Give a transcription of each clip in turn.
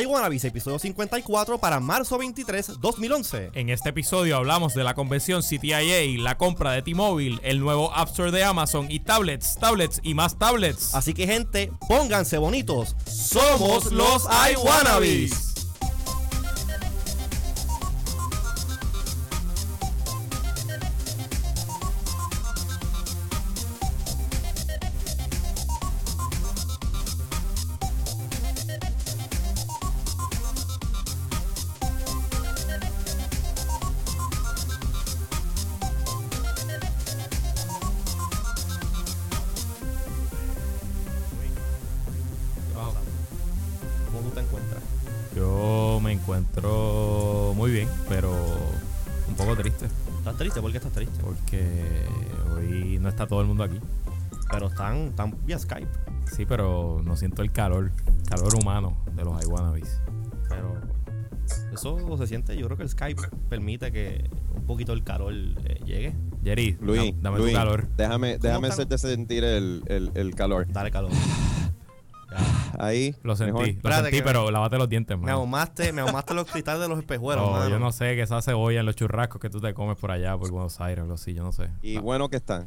iWannabes, episodio 54 para marzo 23, 2011. En este episodio hablamos de la convención CTIA, la compra de T-Mobile, el nuevo App Store de Amazon y tablets, tablets y más tablets. Así que gente, pónganse bonitos. Somos los. ¿Cómo vía Skype. Sí, pero no siento el calor, calor humano de los iWannabes. Pero eso se siente, yo creo que el Skype permite que un poquito el calor eh, llegue. Jerry, Luis, dam- dame Luis, tu calor. déjame, déjame hacerte sentir el, el, el calor. Dale calor. Ahí. Lo sentí, mejor. lo Espérate sentí, que- pero lávate los dientes, Me man. ahumaste, me ahumaste los cristales de los espejuelos, Oh, mano. yo no sé que esa cebolla en los churrascos que tú te comes por allá, por Buenos Aires, o algo así, yo no sé. Y bueno que están.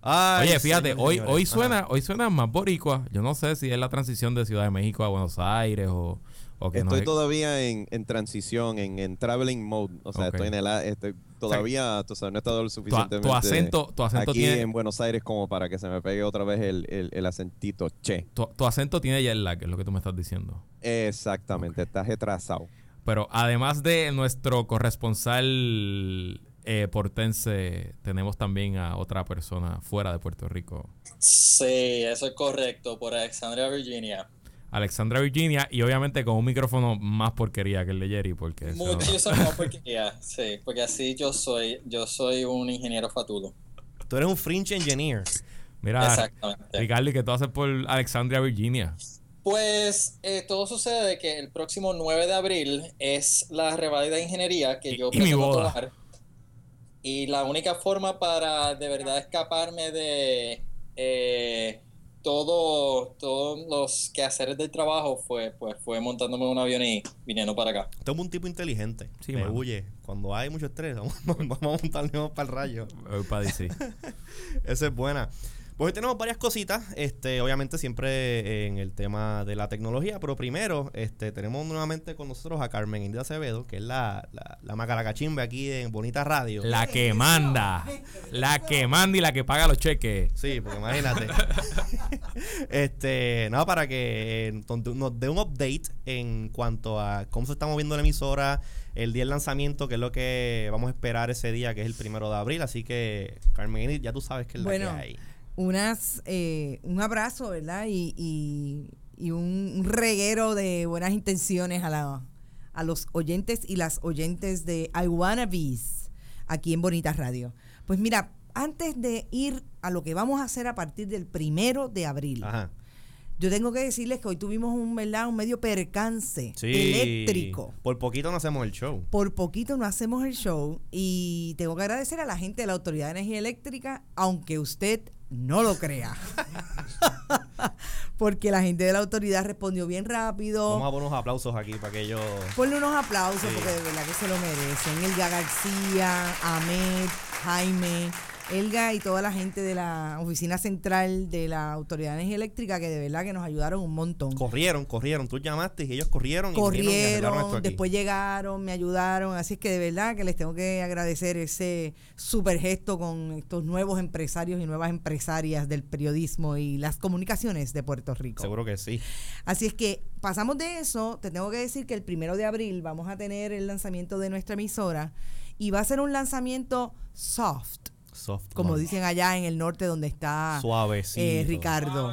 Ay, Oye, fíjate, hoy, señores. hoy Ajá. suena, hoy suena más boricua. Yo no sé si es la transición de Ciudad de México a Buenos Aires o, o que no Estoy es- todavía en, en transición, en, en traveling mode. O sea, estoy en el... Estoy, todavía, tú sabes, no he estado lo suficientemente... tu acento, tu acento aquí tiene, en Buenos Aires como para que se me pegue otra vez el, el, el acentito che. tu, tu acento tiene jet lag, es lo que tú me estás diciendo. Exactamente, estás retrasado. Pero además de nuestro corresponsal eh, portense, tenemos también a otra persona fuera de Puerto Rico. Sí, eso es correcto, por Alexandria, Virginia. Alexandra Virginia y obviamente con un micrófono más porquería que el de Jerry porque Muchísimo más porquería, sí, porque así yo soy, yo soy un ingeniero fatulo. Tú eres un fringe engineer. mira Exactamente. Ricardo ¿y qué tú haces por Alexandria Virginia Pues eh, todo sucede de que el próximo 9 de abril es la revalida de ingeniería que Y- yo y mi pretendo boda. tomar. Y la única forma para de verdad escaparme de eh, todo, todos los quehaceres del trabajo fue, pues, fue montándome en un avión y viniendo para acá. Tú eres un tipo inteligente. Sí, me mano. huye. Cuando hay mucho estrés, vamos, vamos a montarnos para el rayo. Voy para DC. Esa es buena. Pues hoy tenemos varias cositas, este, obviamente siempre en el tema de la tecnología, pero primero este, tenemos nuevamente con nosotros a Carmen India Acevedo, que es la, la, la macaracachimbe aquí en Bonita Radio. La que manda. La que manda y la que paga los cheques. Sí, porque imagínate. este, no, para que eh, nos dé un update en cuanto a cómo se está moviendo la emisora, el día del lanzamiento, que es lo que vamos a esperar ese día, que es el primero de abril. Así que, Carmen, ya tú sabes que es la Bueno, que hay. Unas, eh, un abrazo, ¿verdad? Y, y- y un, reguero de buenas intenciones a, la, a los oyentes y las oyentes de I Wanna Bees aquí en Bonita Radio. Pues mira, antes de ir a lo que vamos a hacer a partir del primero de abril, Ajá. Yo tengo que decirles que hoy tuvimos un, ¿verdad? un medio percance Sí. eléctrico. Por poquito no hacemos el show. Por poquito no hacemos el show y tengo que agradecer a la gente de la Autoridad de Energía Eléctrica, aunque usted no lo crea. Porque la gente de la autoridad respondió bien rápido. Vamos a poner unos aplausos aquí para que ellos. Ponle unos aplausos Sí. porque de verdad que se lo merecen. Elga García, Ahmed, Jaime, Elga y toda la gente de la oficina central de la Autoridad de Energía Eléctrica que de verdad que nos ayudaron un montón. Corrieron, corrieron. Tú llamaste y ellos corrieron. y vinieron y esto corrieron, aquí. después llegaron, me ayudaron, así es que de verdad que les tengo que agradecer ese super gesto con estos nuevos empresarios y nuevas empresarias del periodismo y las comunicaciones de Puerto Rico. Seguro que sí. Así es que pasamos de eso, te tengo que decir que el primero de abril vamos a tener el lanzamiento de nuestra emisora y va a ser un lanzamiento soft, Soft. como dicen allá en el norte donde está eh, Ricardo.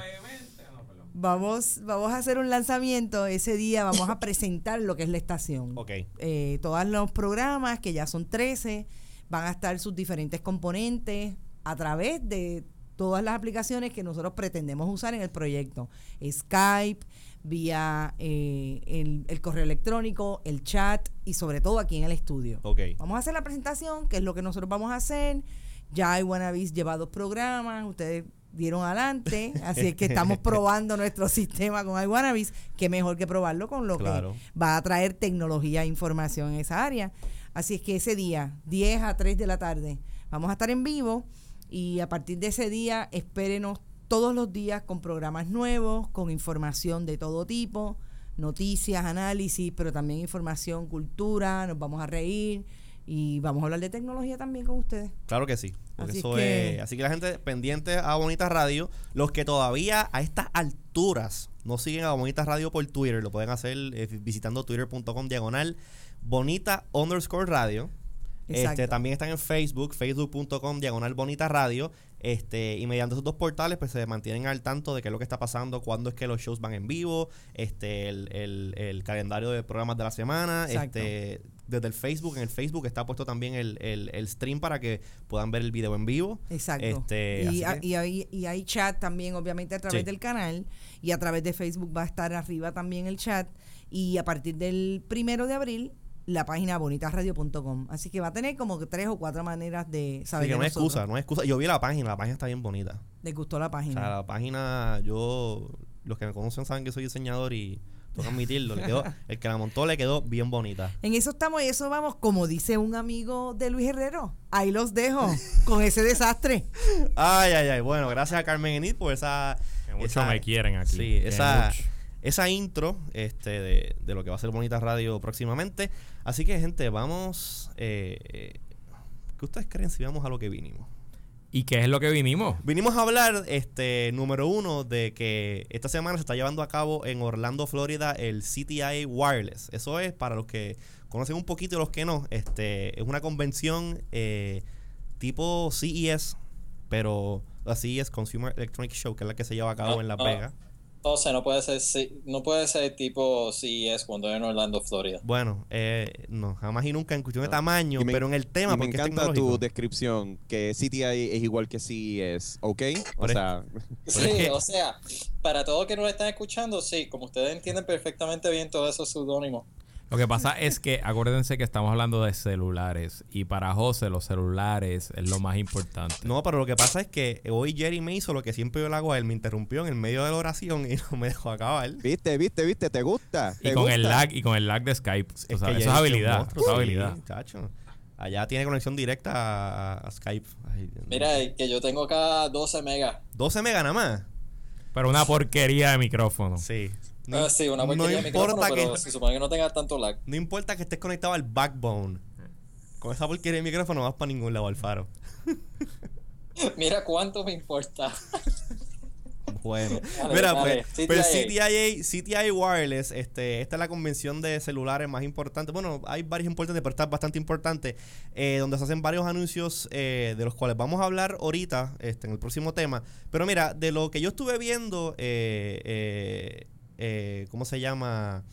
Vamos, vamos a hacer un lanzamiento. Ese día vamos a presentar lo que es la estación. Ok. Eh, todos los programas, que ya son 13, van a estar sus diferentes componentes a través de todas las aplicaciones que nosotros pretendemos usar en el proyecto. Skype, vía eh, el, el correo electrónico, el chat y sobre todo aquí en el estudio. Vamos a hacer la presentación, que es lo que nosotros vamos a hacer. Ya hay Wannabis lleva dos programas, ustedes dieron adelante, así es que estamos probando nuestro sistema con iWannabes, que mejor que probarlo con lo Claro. que va a traer tecnología e información en esa área. Así es que ese día, 10 a 3 de la tarde, vamos a estar en vivo y a partir de ese día espérenos todos los días con programas nuevos, con información de todo tipo, noticias, análisis, pero también información, cultura, nos vamos a reír y vamos a hablar de tecnología también con ustedes. Claro que sí. Así eso que- es- así que la gente pendiente a Bonita Radio, los que todavía a estas alturas no siguen a Bonita Radio por Twitter, lo pueden hacer eh, visitando twitter.com diagonal bonita underscore radio. Exacto. Este, también están en Facebook, facebook.com diagonal bonita radio. Este, y mediante esos dos portales, pues se mantienen al tanto de qué es lo que está pasando, cuándo es que los shows van en vivo, este, el, el- el calendario de programas de la semana, Exacto. este, desde el Facebook, en el Facebook está puesto también el, el- el stream para que puedan ver el video en vivo. Exacto. Este, y, a- hay, y hay chat también, obviamente, a través Sí. del canal. Y a través de Facebook va a estar arriba también el chat. Y a partir del primero de abril, la página bonitasradio.com. Así que va a tener como que tres o cuatro maneras de saber que de no nosotros. excusa, no hay excusa. Yo vi la página, la página está bien bonita. Les gustó la O página. sea, la página, yo, los que me conocen saben que soy diseñador y tengo que admitirlo. le quedó, el que la montó le quedó bien bonita. En eso estamos y eso vamos, como dice un amigo de Luis Herrero. Ahí los dejo con ese desastre. Ay, ay, ay. Bueno, gracias a Carmen Enid por esa. Que mucho esa- me quieren aquí. Sí, Que esa, mucho. esa intro este, de, de lo que va a ser Bonita Radio próximamente. Así que, gente, vamos. Eh, ¿Qué ustedes creen si vamos a lo que vinimos? ¿Y qué es lo que vinimos? Vinimos a hablar, este, número uno, de que esta semana se está llevando a cabo en Orlando, Florida, el CTI Wireless. Eso es, para los que conocen un poquito y los que no, este, es una convención eh, tipo CES, pero la CES Consumer Electronic Show, que es la que se lleva a cabo Ah, en Las ah. Vegas. Entonces no puede ser si- no puede ser tipo CES cuando es en Orlando, Florida. Bueno, eh, no, jamás y nunca en cuestión de No. tamaño, me- pero en el tema, y me porque es encanta tu tecnológico. descripción, que CTI es igual que CES, ¿ok? O es- sea, Sí, es o sea, para todos los que no lo están escuchando, sí, como ustedes entienden perfectamente bien todos esos seudónimos. Lo que pasa es que acuérdense que estamos hablando de celulares y para José los celulares es lo más importante. No, pero lo que pasa es que hoy Jerry me hizo lo que siempre yo le hago a él, me interrumpió en el medio de la oración y no me dejó acabar. viste, viste, viste, ¿te gusta? Y ¿Te con el lag y con el lag de Skype. o sea, que eso Jerry es habilidad. monstruo, eso es sí, habilidad. chacho. Allá tiene conexión directa a, a Skype. Ay. Mira, que yo tengo acá 12 megas. 12 megas nada más. Pero una porquería de micrófono. Sí. Ah, sí, una no micrófono, importa pero que- se supone que no tenga tanto lag. No importa que estés conectado al backbone. Con esa porquería de micrófono no vas para ningún lado, Alfaro. Mira cuánto me importa. Bueno, Dale, mira, dale, pues, pues CTIA. CTIA, CTI Wireless, este, esta es la convención de celulares más importante. Bueno, hay varias importantes, pero esta es bastante importante, eh, donde se hacen varios anuncios eh, de los cuales vamos a hablar ahorita, este, en el próximo tema. Pero mira, de lo que yo estuve viendo, eh, eh, ¿cómo se llama?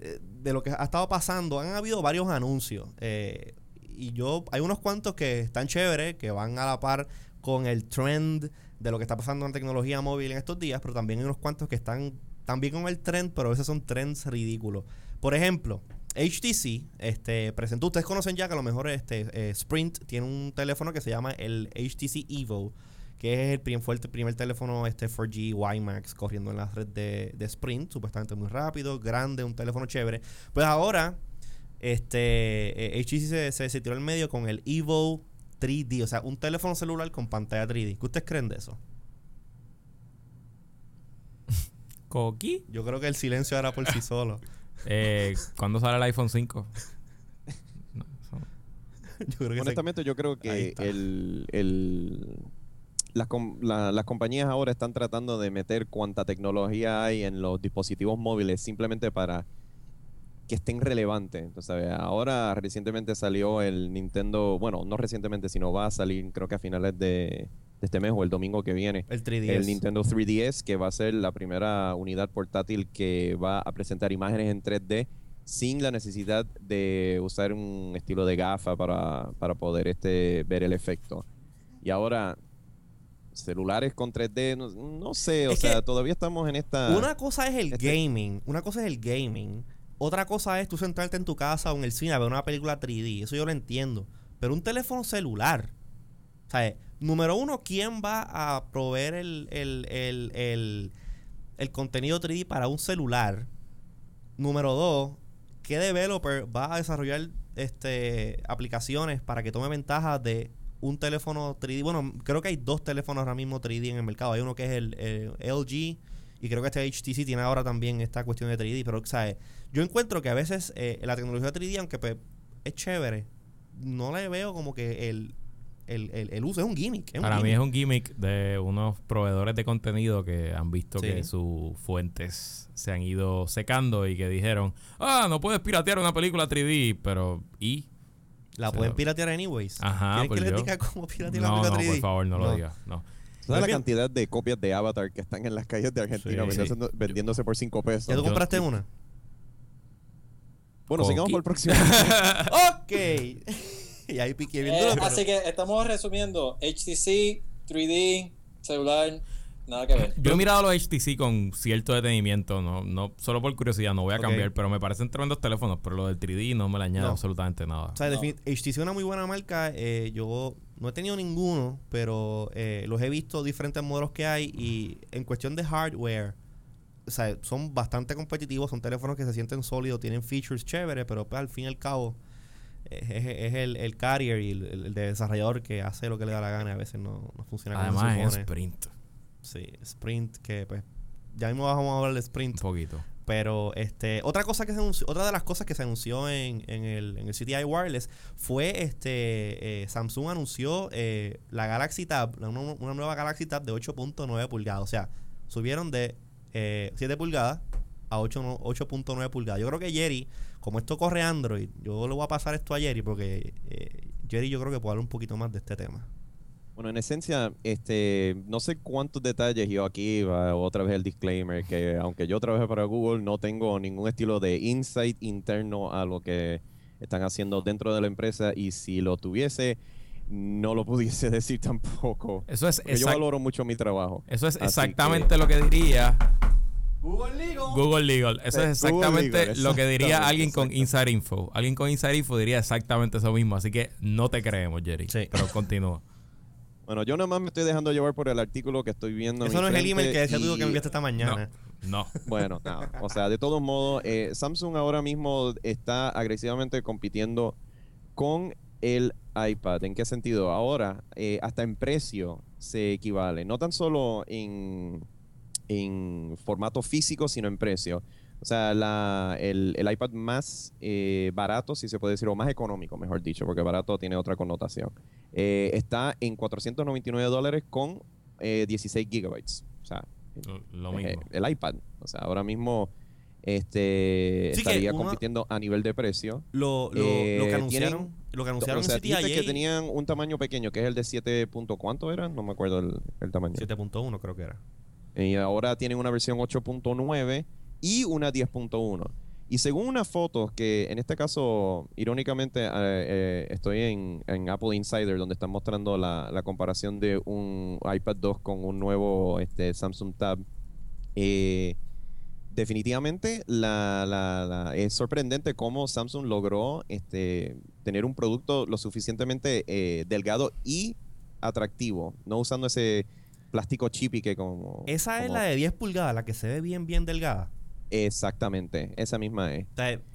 Eh, de lo que ha estado pasando, han habido varios anuncios. eh, y yo, hay unos cuantos que están chéveres, que van a la par con el trend de lo que está pasando en tecnología móvil en estos días, pero también hay unos cuantos que están también con el trend, pero a veces son trends ridículos. Por ejemplo, HTC este, presentó, ustedes conocen ya que a lo mejor este, Sprint tiene un teléfono que se llama el HTC Evo, que es el primer, fue el primer teléfono este 4G WiMAX corriendo en la red de, de Sprint, supuestamente muy rápido, grande, un teléfono chévere. Pues ahora, este, eh, HTC se, se, se tiró al medio con el Evo 3D, o sea, un teléfono celular con pantalla 3D. ¿Qué ustedes creen de eso? Coqui. Yo creo que el silencio era por sí solo. Eh, ¿Cuándo sale el iPhone 5? No, eso- Yo creo que se- Honestamente, yo creo que el, el- las, la- las compañías ahora están tratando de meter cuanta tecnología hay en los dispositivos móviles simplemente para que estén relevantes. Entonces, ahora recientemente salió el Nintendo, bueno, no recientemente, sino va a salir creo que a finales de, de este mes o el domingo que viene. el 3D. El Nintendo 3DS, que va a ser la primera unidad portátil que va a presentar imágenes en 3D sin la necesidad de usar un estilo de gafa para, para poder este, ver el efecto. Y ahora, celulares con 3D, no, no sé, o Es sea, todavía estamos en esta... Una cosa es el Este- gaming, una cosa es el gaming, otra cosa es tú sentarte en tu casa o en el cine a ver una película 3D, eso yo lo entiendo, pero un teléfono celular, ¿sabes? número uno, ¿quién va a proveer el, el, el, el, el contenido 3D para un celular? Número dos, ¿qué developer va a desarrollar este aplicaciones para que tome ventaja de un teléfono 3D? Bueno, creo que hay dos teléfonos ahora mismo 3D en el mercado. Hay uno que es el, el LG y creo que este HTC tiene ahora también esta cuestión de 3D. Pero, ¿sabes? Yo encuentro que a veces eh, la tecnología 3D, aunque pues, es chévere, no le veo como que el, el, el, el uso es un gimmick. es un Para mí es un gimmick de unos proveedores de contenido que han visto Sí. que sus fuentes se han ido secando y que dijeron, ah, no puedes piratear una película 3D, pero ¿y? La pueden piratear anyways. Ajá, ¿Quieren pues que les yo- diga cómo piratear la No, no, película 3D? por favor, no, lo No. digas. No. ¿Sabes la bien. cantidad de copias de Avatar que están en las calles de Argentina Sí, vendiéndose, sí. vendiéndose por 5 pesos? ¿Ya tú Yo- compraste una? Bueno, sigamos por el próximo. ok. y ahí piqué bien Eh, duro, pero- así que estamos resumiendo HTC, 3D, celular, nada que ver. Yo he mirado los HTC con cierto detenimiento, no, no solo por curiosidad, no voy a cambiar, pero me parecen tremendos teléfonos, pero lo del 3D no me le añade No. absolutamente nada. O sea, No. defini- HTC es una muy buena marca. eh, yo no he tenido ninguno, pero eh, los he visto diferentes modelos que hay y en cuestión de hardware, o sea, son bastante competitivos. Son teléfonos que se sienten sólidos, tienen features chéveres, pero pues al fin y al cabo es, es el, el carrier y el, el desarrollador que hace lo que le da la gana. y A veces no, no funciona como Además se es sprint, Sí, Sprint, que pues ya mismo vamos a hablar de un Sprint. poquito. Pero este, otra cosa que se anunció, otra de las cosas que se anunció en, en el, en el CTI Wireless fue este eh, Samsung anunció eh, la Galaxy Tab, una, una nueva Galaxy Tab de 8.9 pulgadas. O sea, subieron de eh, 7 pulgadas a 8 no- 8.9 pulgadas. Yo creo que Jerry, como esto corre Android, yo le voy a pasar esto a Jerry porque eh, Jerry yo creo que puede hablar un poquito más de este tema. Bueno, en esencia, este, no sé cuántos detalles yo aquí, va otra vez el disclaimer, que aunque yo trabaje para Google, no tengo ningún estilo de insight interno a lo que están haciendo dentro de la empresa y si lo tuviese, no lo pudiese decir tampoco. Eso es, Porque yo exact- valoro mucho mi trabajo. eso es exactamente lo que diría Google Legal. Google Legal. Eso es exactamente Legal, lo que diría alguien con. Inside Info. Alguien con Inside Info diría exactamente eso mismo. Así que no te creemos, Jerry. Sí. Pero continúa. Bueno, yo nada más me estoy dejando llevar por el artículo que estoy viendo. en Eso no es el email que decía tú que y- me enviaste esta mañana. No. Bueno, no. O sea, de todos modos, eh, Samsung ahora mismo está agresivamente compitiendo con el iPad. ¿En qué sentido? Ahora, eh, hasta en precio se equivale. No tan solo en, en formato físico, sino en precio. O sea, la- el, el iPad más eh, barato, si se puede decir, o más económico, mejor dicho, porque barato tiene otra connotación, eh, está en 499 dólares con eh, 16 gigabytes. O sea, Lo, eh, mismo. el iPad. O sea, ahora mismo este Sí, estaría compitiendo a nivel de precio. Lo, lo, Eh, lo que tienen- anunciaron, lo que anunciaron o sea, en que tenían un tamaño pequeño, que es el de 7. punto- ¿Cuánto era? No me acuerdo el, el tamaño. 7.1 creo que era. Y ahora tienen una versión 8.9 y una 10.1. Y según unas fotos que en este caso, irónicamente, eh, eh, estoy en, en Apple Insider donde están mostrando la, la comparación de un iPad 2 con un nuevo este, Samsung Tab. Eh, definitivamente la, la- la- es sorprendente cómo Samsung logró este, tener un producto lo suficientemente eh, delgado y atractivo, no usando ese plástico chippy que como... Esa es la de 10 pulgadas, la que se ve bien, bien delgada. Exactamente, esa misma es.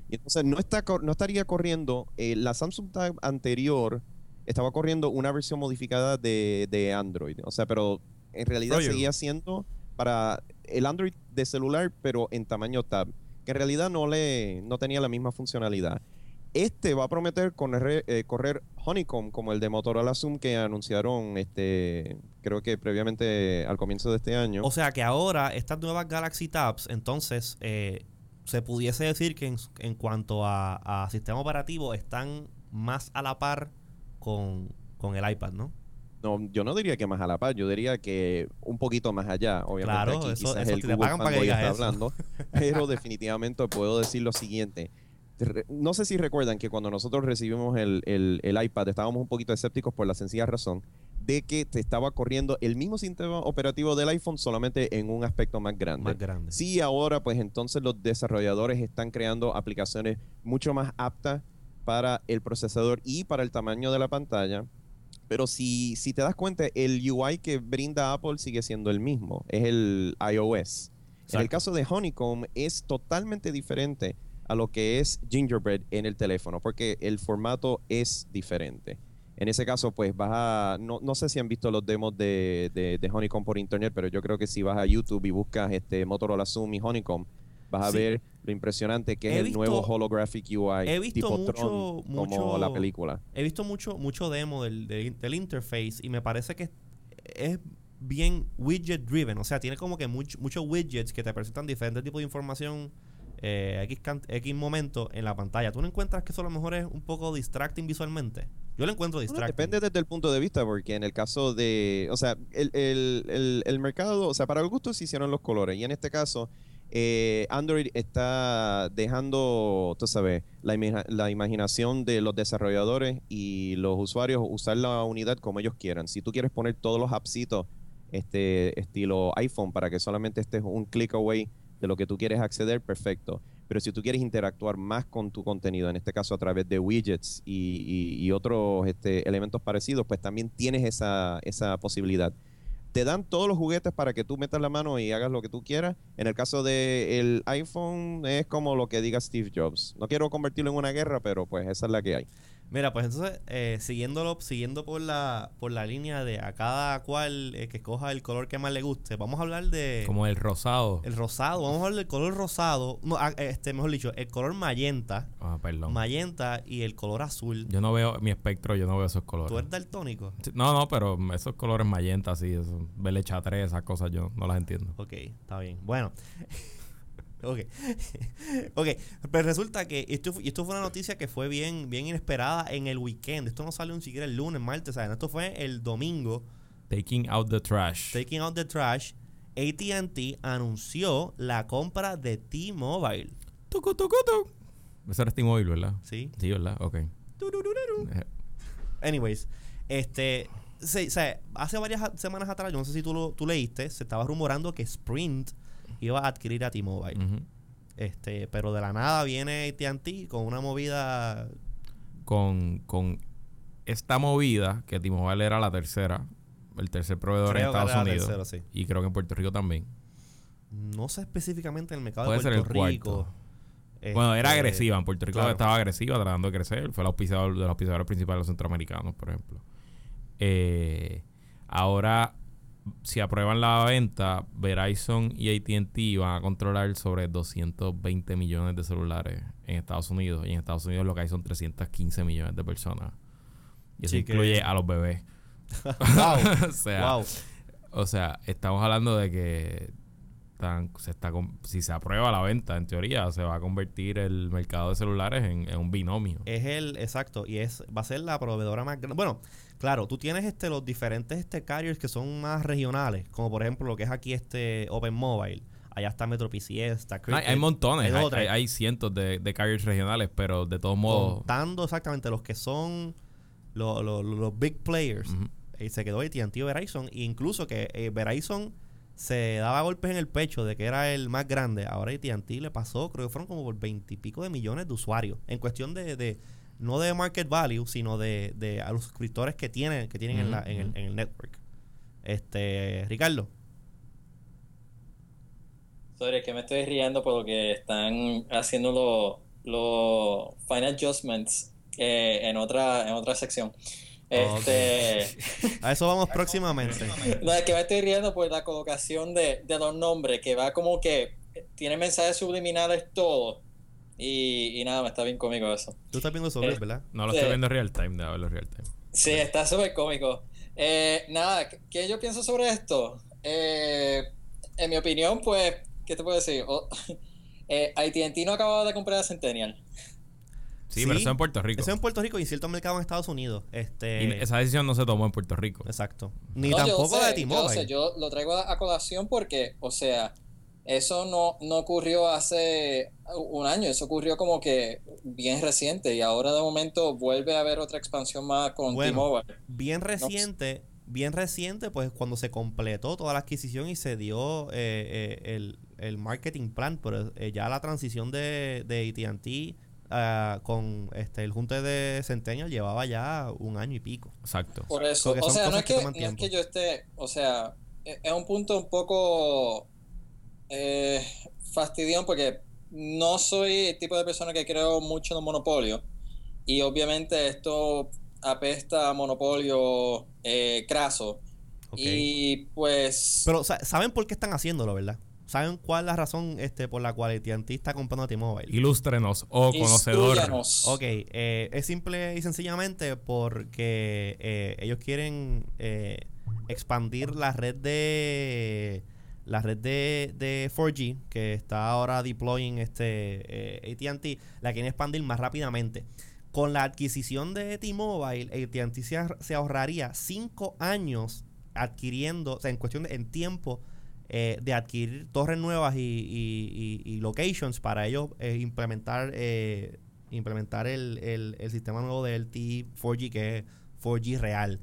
Y entonces no, está, no estaría corriendo, eh, la Samsung Tab anterior estaba corriendo una versión modificada de, de Android, o sea, pero en realidad seguía siendo para el Android de celular, pero en tamaño Tab, que en realidad no, le, no tenía la misma funcionalidad. Este va a prometer correr, eh, correr Honeycomb como el de Motorola Zoom que anunciaron, este, creo que previamente al comienzo de este año. o sea que ahora estas nuevas Galaxy Tabs, entonces, eh, se pudiese decir que en, en cuanto a, a sistema operativo están más a la par con, con el iPad, ¿no? No, yo no diría que más a la par, yo diría que un poquito más allá. Obviamente Claro, aquí eso- quizás eso el te Google pagan para que está eso. hablando, pero definitivamente puedo decir lo siguiente. No sé si recuerdan que cuando nosotros recibimos el, el- el iPad estábamos un poquito escépticos por la sencilla razón de que te estaba corriendo el mismo sistema operativo del iPhone solamente en un aspecto más grande. Más grande. Sí, ahora pues entonces los desarrolladores están creando aplicaciones mucho más aptas para el procesador y para el tamaño de la pantalla. Pero si, si te das cuenta, el UI que brinda Apple sigue siendo el mismo, es el iOS. En el caso de Honeycomb es totalmente diferente a lo que es Gingerbread en el teléfono, porque el formato es diferente. En ese caso, pues vas a... No, no sé si han visto los demos de, de, de Honeycomb por internet, pero yo creo que si vas a YouTube y buscas este Motorola Zoom y Honeycomb, vas a Sí. ver lo impresionante que He es el nuevo holographic UI he visto tipo mucho- Tron, como mucho- la película. He visto mucho, mucho demo del, del, del interface y me parece que es bien widget driven. O sea, tiene como que much- muchos widgets que te presentan diferentes tipos de información eh, X, X momento en la pantalla. ¿Tú no encuentras que eso a lo mejor es un poco distracting visualmente? Yo lo encuentro Bueno, distracting. depende desde el punto de vista, porque en el caso de, o sea, el, el- el- el mercado, o sea, para el gusto se hicieron los colores, y en este caso, eh, Android está dejando, tú sabes, la, ima- la imaginación de los desarrolladores y los usuarios usar la unidad como ellos quieran. Si tú quieres poner todos los appsitos este estilo iPhone para que solamente estés un click away de lo que tú quieres acceder, perfecto. Pero si tú quieres interactuar más con tu contenido, en este caso a través de widgets y, y- otros este, elementos parecidos, pues también tienes esa, esa posibilidad. Te dan todos los juguetes para que tú metas la mano y hagas lo que tú quieras. En el caso del iPhone es como lo que diga Steve Jobs. No quiero convertirlo en una guerra, pero pues esa es la que hay. Mira, pues entonces, eh, siguiéndolo, siguiendo por la, por la línea de a cada cual eh, que escoja el color que más le guste, vamos a hablar de Como el rosado. el rosado, vamos a hablar del color rosado, no, ah, este, mejor dicho, el color magenta, Ah, perdón. magenta y el color azul. Yo no veo mi espectro, yo no veo esos colores. ¿Tú eres daltónico? Sí, No, no, pero esos colores magenta, así, eso, esas cosas, yo no las entiendo. Ok, está bien. Bueno. ok. ok. Pero resulta que esto, esto fue una noticia que fue bien, bien inesperada en el weekend. Esto no salió ni siquiera el lunes, martes, ¿sabes? Esto fue el domingo. Taking out the trash. Taking out the trash. ATT anunció la compra de T-Mobile. Tucu, tucu, tu. Ese era T-Mobile, ¿verdad? ¿Sí? Sí, ¿verdad? Ok. Eh, Anyways, este. se- o sea, hace varias semanas atrás, yo no sé si tú, lo, tú leíste, se estaba rumorando que Sprint iba a adquirir a T-Mobile. Este, pero de la nada viene AT&T con una movida con, con esta movida, que T-Mobile era la tercera, el tercer proveedor Creo en que Estados era Unidos. sí. Y creo que en Puerto Rico también. no sé específicamente en el mercado Puede de ser Puerto el Rico. cuarto. Bueno, era Este, agresiva. En Puerto Rico claro. estaba agresiva, tratando de crecer. Fue el auspiciador de los auspiciadores principales de los centroamericanos, por ejemplo. Eh, ahora, si aprueban la venta, Verizon y ATT van a controlar sobre 220 millones de celulares en Estados Unidos. Y en Estados Unidos lo que hay son 315 millones de personas. Y eso Sí, que- incluye a los bebés. Wow. o sea, wow. o sea, estamos hablando de que tan- se está si se aprueba la venta, en teoría, se va a convertir el mercado de celulares en, en un binomio. Es el, exacto, y es, va a ser la proveedora más grande. Bueno, claro, tú tienes este los diferentes este carriers que son más regionales, como por ejemplo lo que es aquí este Open Mobile. Allá está Metro PCS, está hay, Cricket. hay montones, hay hay, cientos de, de carriers regionales, pero de todos modos... contando exactamente los que son lo- lo- lo- los big players. Y se quedó AT&T Verizon. E incluso que eh, Verizon se daba golpes en el pecho de que era el más grande. Ahora AT&T le pasó, creo que fueron como por veintipico de millones de usuarios. En cuestión de, de- no de market value, sino de, de a los suscriptores que tienen, que tienen en, la- en el, en el network. Este, Ricardo. Sorry, es que me estoy riendo por lo que están haciendo los final adjustments eh, en otra en otra sección. Este, A eso vamos próximamente. no, es que me estoy riendo por la colocación de, de los nombres, que va como que tiene mensajes subliminales todo. Y, y nada, me está bien cómico eso. Tú estás viendo sobre, Eh, ¿verdad? No lo Sí. estoy viendo real time, de verlo real time. Sí, está súper cómico. Eh, nada, ¿qué- ¿qué yo pienso sobre esto? Eh, en mi opinión, pues, ¿qué te puedo decir? O- eh, AT&T no acababa de comprar a Centennial. Sí, Sí, pero eso en Puerto Rico. Eso en Puerto Rico y en ciertos mercados en Estados Unidos. Este, Y esa decisión no se tomó en Puerto Rico. Exacto. Ni No, yo tampoco sé, de Yo, T-Mobile. sé, yo lo traigo a, a colación porque, o sea, eso no, no ocurrió hace un año, eso ocurrió como que bien reciente y ahora de momento vuelve a haber otra expansión más con Bueno. T-Mobile. bien reciente, bien reciente, pues cuando se completó toda la adquisición y se dio eh, eh, el, el marketing plan, pero eh, ya la transición de, de AT&T ah, con este el junte de Centennial llevaba ya un año y pico. Exacto. Por eso, o sea, no es, que no es que yo esté, o sea, e- es un punto un poco eh, fastidión porque no soy el tipo de persona que creo mucho en el monopolio y obviamente esto apesta a monopolio eh, craso y pues Pero sa- ¿saben por qué están haciéndolo, verdad? ¿Saben cuál es la razón este, por la cual AT&T está comprando a T-Mobile? Ilústrenos, oh conocedor. Ok, eh, es simple y sencillamente porque eh, ellos quieren eh, expandir la red de la red de, de 4G que está ahora deploying este eh, AT&T, la quieren expandir más rápidamente. Con la adquisición de T-Mobile, AT&T se, se ahorraría 5 años adquiriendo, o sea, en cuestión de en tiempo eh, de adquirir torres nuevas y- y locations para ellos eh, implementar eh, implementar el, el- el sistema nuevo de LTE 4G que es 4G real.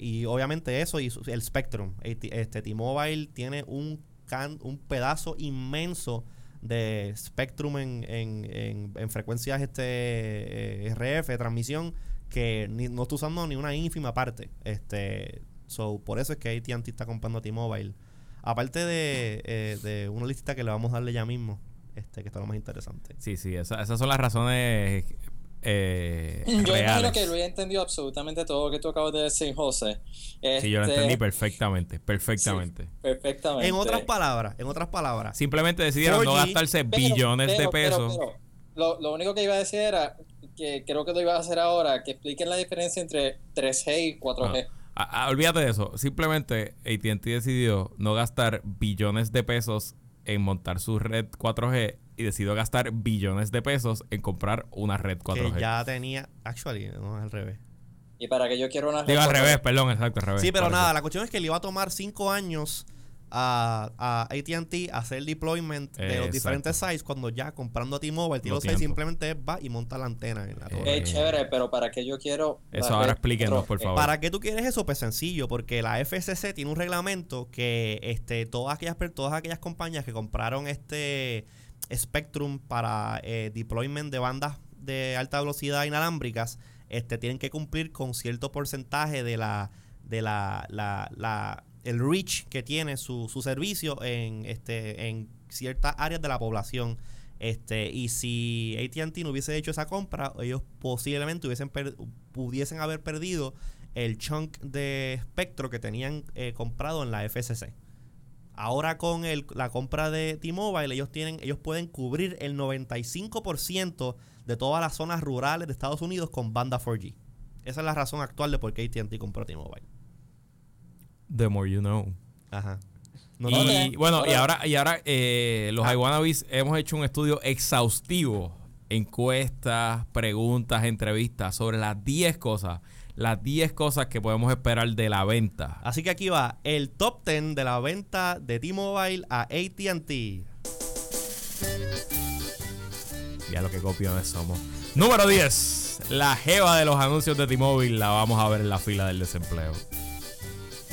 Y obviamente eso y el Spectrum. Este T-Mobile tiene un, can- un pedazo inmenso de Spectrum en, en, en- en frecuencias este eh, RF de transmisión que ni- no está usando ni una ínfima parte. Este, so, por eso es que AT&T está comprando a T-Mobile. Aparte de, eh, de una listita que le vamos a darle ya mismo, este, que está lo más interesante. Sí, sí, esa- esas son las razones eh, Yo imagino reales. que Luis entendió absolutamente todo lo que tú acabas de decir, José. Sí, yo lo Este, entendí perfectamente, perfectamente. perfectamente. En otras palabras, en otras palabras, Simplemente decidieron no 4G, gastarse Pero- billones de pero- pesos. pero, lo, lo único que iba a decir era que creo que lo iba a hacer ahora, que expliquen la diferencia entre 3G y 4G. Ah, ah, olvídate de eso. Simplemente AT&T decidió no gastar billones de pesos en montar su red 4G y decidió gastar billones de pesos en comprar una red 4G. que ya tenía. Actually, no es al revés. Y para que yo quiera una Digo al 4G. revés, perdón, exacto, al revés. Sí, pero eso. nada, la cuestión es que le iba a tomar cinco años a, a ATT hacer deployment de Exacto. los diferentes sites cuando ya comprando a T-Mobile, sites tiempo. simplemente va y monta la antena en la torre. Eh, chévere, pero para que yo quiero. Eso ahora red explíquenos, 4G. por favor. ¿Para qué tú quieres eso? Pues sencillo, porque la FCC tiene un reglamento que este, todas, aquellas, todas aquellas compañías que compraron este Spectrum para eh, deployment de bandas de alta velocidad inalámbricas, este, tienen que cumplir con cierto porcentaje de la de la, la, la- el reach que tiene su, su servicio en este en ciertas áreas de la población. Este, y si AT&T no hubiese hecho esa compra, ellos posiblemente hubiesen pudiesen haber perdido el chunk de espectro que tenían eh, comprado en la FCC. Ahora con el- la compra de T-Mobile, ellos tienen, ellos pueden cubrir el 95% de todas las zonas rurales de Estados Unidos con banda 4G. Esa es la razón actual de por qué AT&T compró T-Mobile. The more you know. Ajá. No, y bueno, y Ahora- ahora, y ahora eh, los Ah. iWannabes hemos hecho un estudio exhaustivo, encuestas, preguntas, entrevistas sobre las 10 cosas, las 10 cosas que podemos esperar de la venta. Así que aquí va el top 10 de la venta de T-Mobile a AT&T. Ya lo que copiones somos. Número 10. La jeva de los anuncios de T-Mobile la vamos a ver en la fila del desempleo.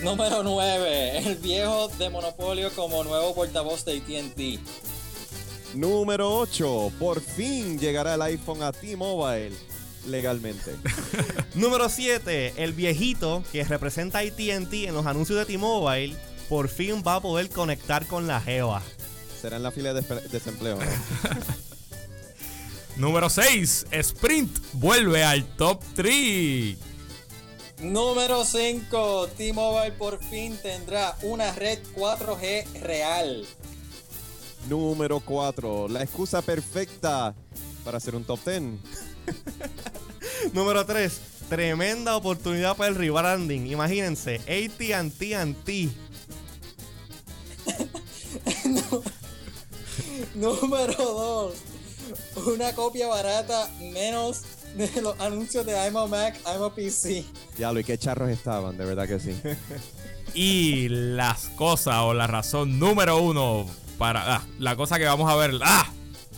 Número 9. El viejo de Monopolio como nuevo portavoz de ATT. Número 8. Por fin llegará el iPhone a T-Mobile legalmente. Número 7. El viejito que representa a AT&T en los anuncios de T-Mobile por fin va a poder conectar con la jeva. Será en la fila de desempleo. Número 6. Sprint vuelve al top 3. Número 5. T-Mobile por fin tendrá una red 4G real. Número 4. La excusa perfecta para hacer un top 10. Número 3. Tremenda oportunidad para el rebranding. Imagínense, AT&T T. Número 2. Una copia barata menos de los anuncios de I'm a Mac, I'm a PC. Diablo, y qué charros estaban, de verdad que sí. Y las cosas o la razón número uno para ah, la cosa que vamos a ver. ¡Ah!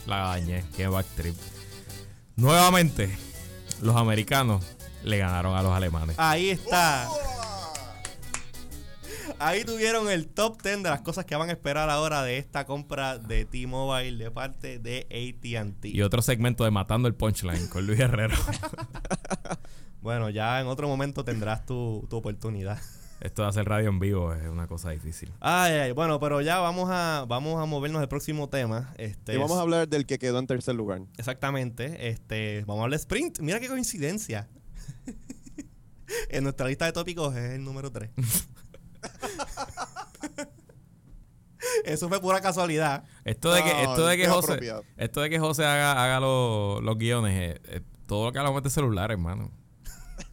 La dañé. Qué backtrip. Nuevamente, los americanos le ganaron a los alemanes. Ahí está. Ahí tuvieron el top 10 de las cosas que van a esperar ahora de esta compra de T-Mobile de parte de ATT. Y otro segmento de Matando el Punchline con Luis Herrero. Bueno, ya en otro momento tendrás tu, tu oportunidad. Esto de hacer radio en vivo es una cosa difícil. Ay, ay, bueno, pero ya vamos a, vamos a movernos al próximo tema. Este Y vamos es- a hablar del que quedó en tercer lugar. Exactamente. Este, vamos a hablar de Sprint. Mira qué coincidencia. en nuestra lista de tópicos es el número 3. Eso fue pura casualidad. Esto de que, No, esto de que es José, apropiado. esto de que José haga, haga los, los guiones, eh, eh, todo lo que hablamos de celulares, hermano.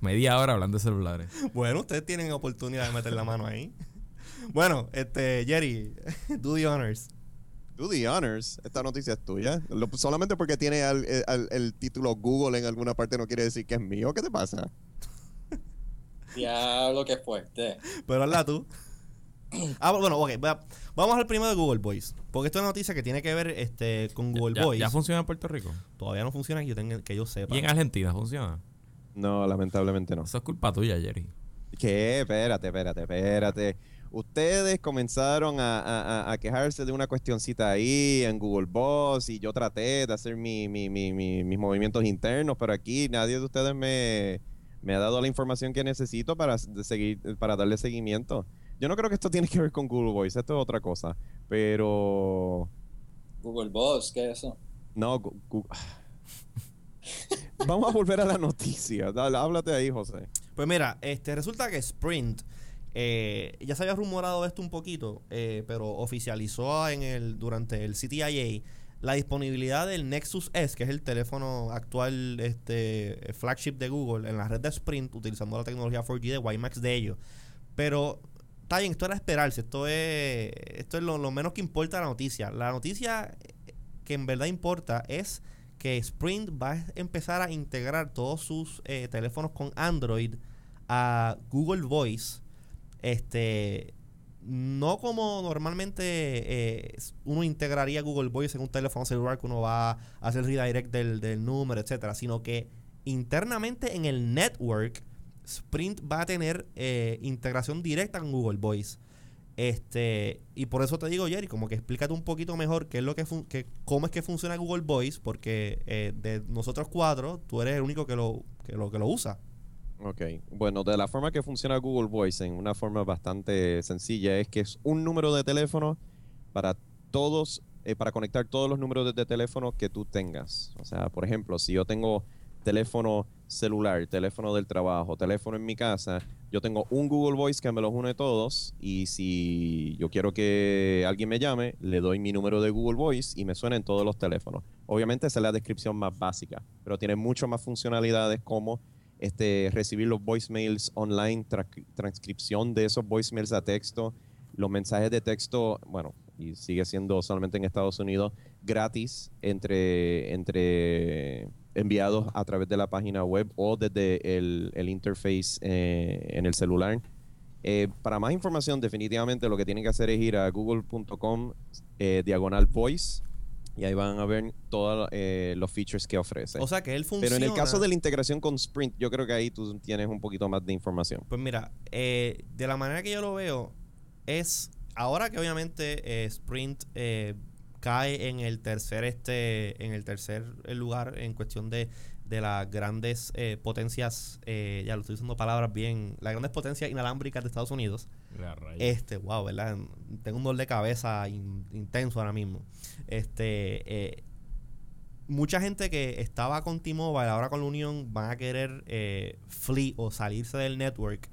Media hora hablando de celulares. Bueno, ustedes tienen oportunidad de meter la mano ahí. Bueno, este, Jerry, do the honors. Do the honors. Esta noticia es tuya. Lo- solamente porque tiene al- el, al- el título Google en alguna parte no quiere decir que es mío. ¿Qué te pasa? Diablo, qué fuerte. Pero hazla tú. Ah, bueno, ok. va- Vamos al primero de Google Voice. Porque esto es una noticia que tiene que ver este, con Google ya, Voice. ya funciona en Puerto Rico. Todavía no funciona que yo, tenga, que yo sepa. Y en Argentina funciona. No, lamentablemente no. Eso es culpa tuya, Jerry. ¿Qué? Espérate, espérate, espérate. Ustedes comenzaron a, a- a- a quejarse de una cuestioncita ahí en Google Boss y yo traté de hacer mi- mi- mi- mi- mis movimientos internos, pero aquí nadie de ustedes me, me ha dado la información que necesito para, seguir, para darle seguimiento. Yo no creo que esto tiene que ver con Google Voice, esto es otra cosa. Pero Google Boss, ¿qué es eso? no, Gu- Vamos a volver a la noticia. Dale, háblate ahí, José. Pues mira, este resulta que Sprint eh, ya se había rumorado esto un poquito, eh, pero oficializó en el durante el CTIA la disponibilidad del Nexus S, que es el teléfono actual este flagship de Google en la red de Sprint utilizando la tecnología 4G de WiMAX de ellos. Pero está bien, esto era esperarse, esto es esto es lo, lo menos que importa la noticia. La noticia que en verdad importa es que Sprint va a empezar a integrar todos sus eh, teléfonos con Android a Google Voice. Este. No como normalmente eh, uno integraría Google Voice en un teléfono celular que uno va a hacer redirect del, del número, etcétera, sino que internamente en el network, Sprint va a tener eh, integración directa con Google Voice. Este, y por eso te digo, Jerry, como que explícate un poquito mejor qué es lo que, que cómo es que funciona Google Voice, porque eh, de nosotros cuatro, tú eres el único que lo, que lo, que lo usa. Ok, bueno, de la forma que funciona Google Voice en una forma bastante sencilla es que es un número de teléfono para todos, eh, para conectar todos los números de, de teléfono que tú tengas. O sea, por ejemplo, si yo tengo teléfono celular, teléfono del trabajo, teléfono en mi casa, yo tengo un Google Voice que me los une todos y si yo quiero que alguien me llame, le doy mi número de Google Voice y me suena en todos los teléfonos. Obviamente esa es la descripción más básica, pero tiene mucho más funcionalidades como este, recibir los voicemails online, tra- transcripción de esos voicemails a texto, los mensajes de texto, bueno, y sigue siendo solamente en Estados Unidos, gratis entre, entre enviados a través de la página web o desde el, el interface eh, en el celular. Eh, para más información, definitivamente lo que tienen que hacer es ir a google.com eh, diagonal voice y ahí van a ver todos eh, los features que ofrece. O sea que él funciona. Pero en el caso de la integración con Sprint, yo creo que ahí tú tienes un poquito más de información. Pues mira, eh, de la manera que yo lo veo, es ahora que obviamente eh, Sprint eh, cae en el tercer este, en el tercer lugar en cuestión de, de las grandes eh, potencias, eh, ya lo estoy usando palabras bien, las grandes potencias inalámbricas de Estados Unidos. Este, wow, ¿verdad? Tengo un dolor de cabeza in- intenso ahora mismo. Este, eh, mucha gente que estaba con T-Mobile, ahora con la Unión, van a querer flee o salirse del network.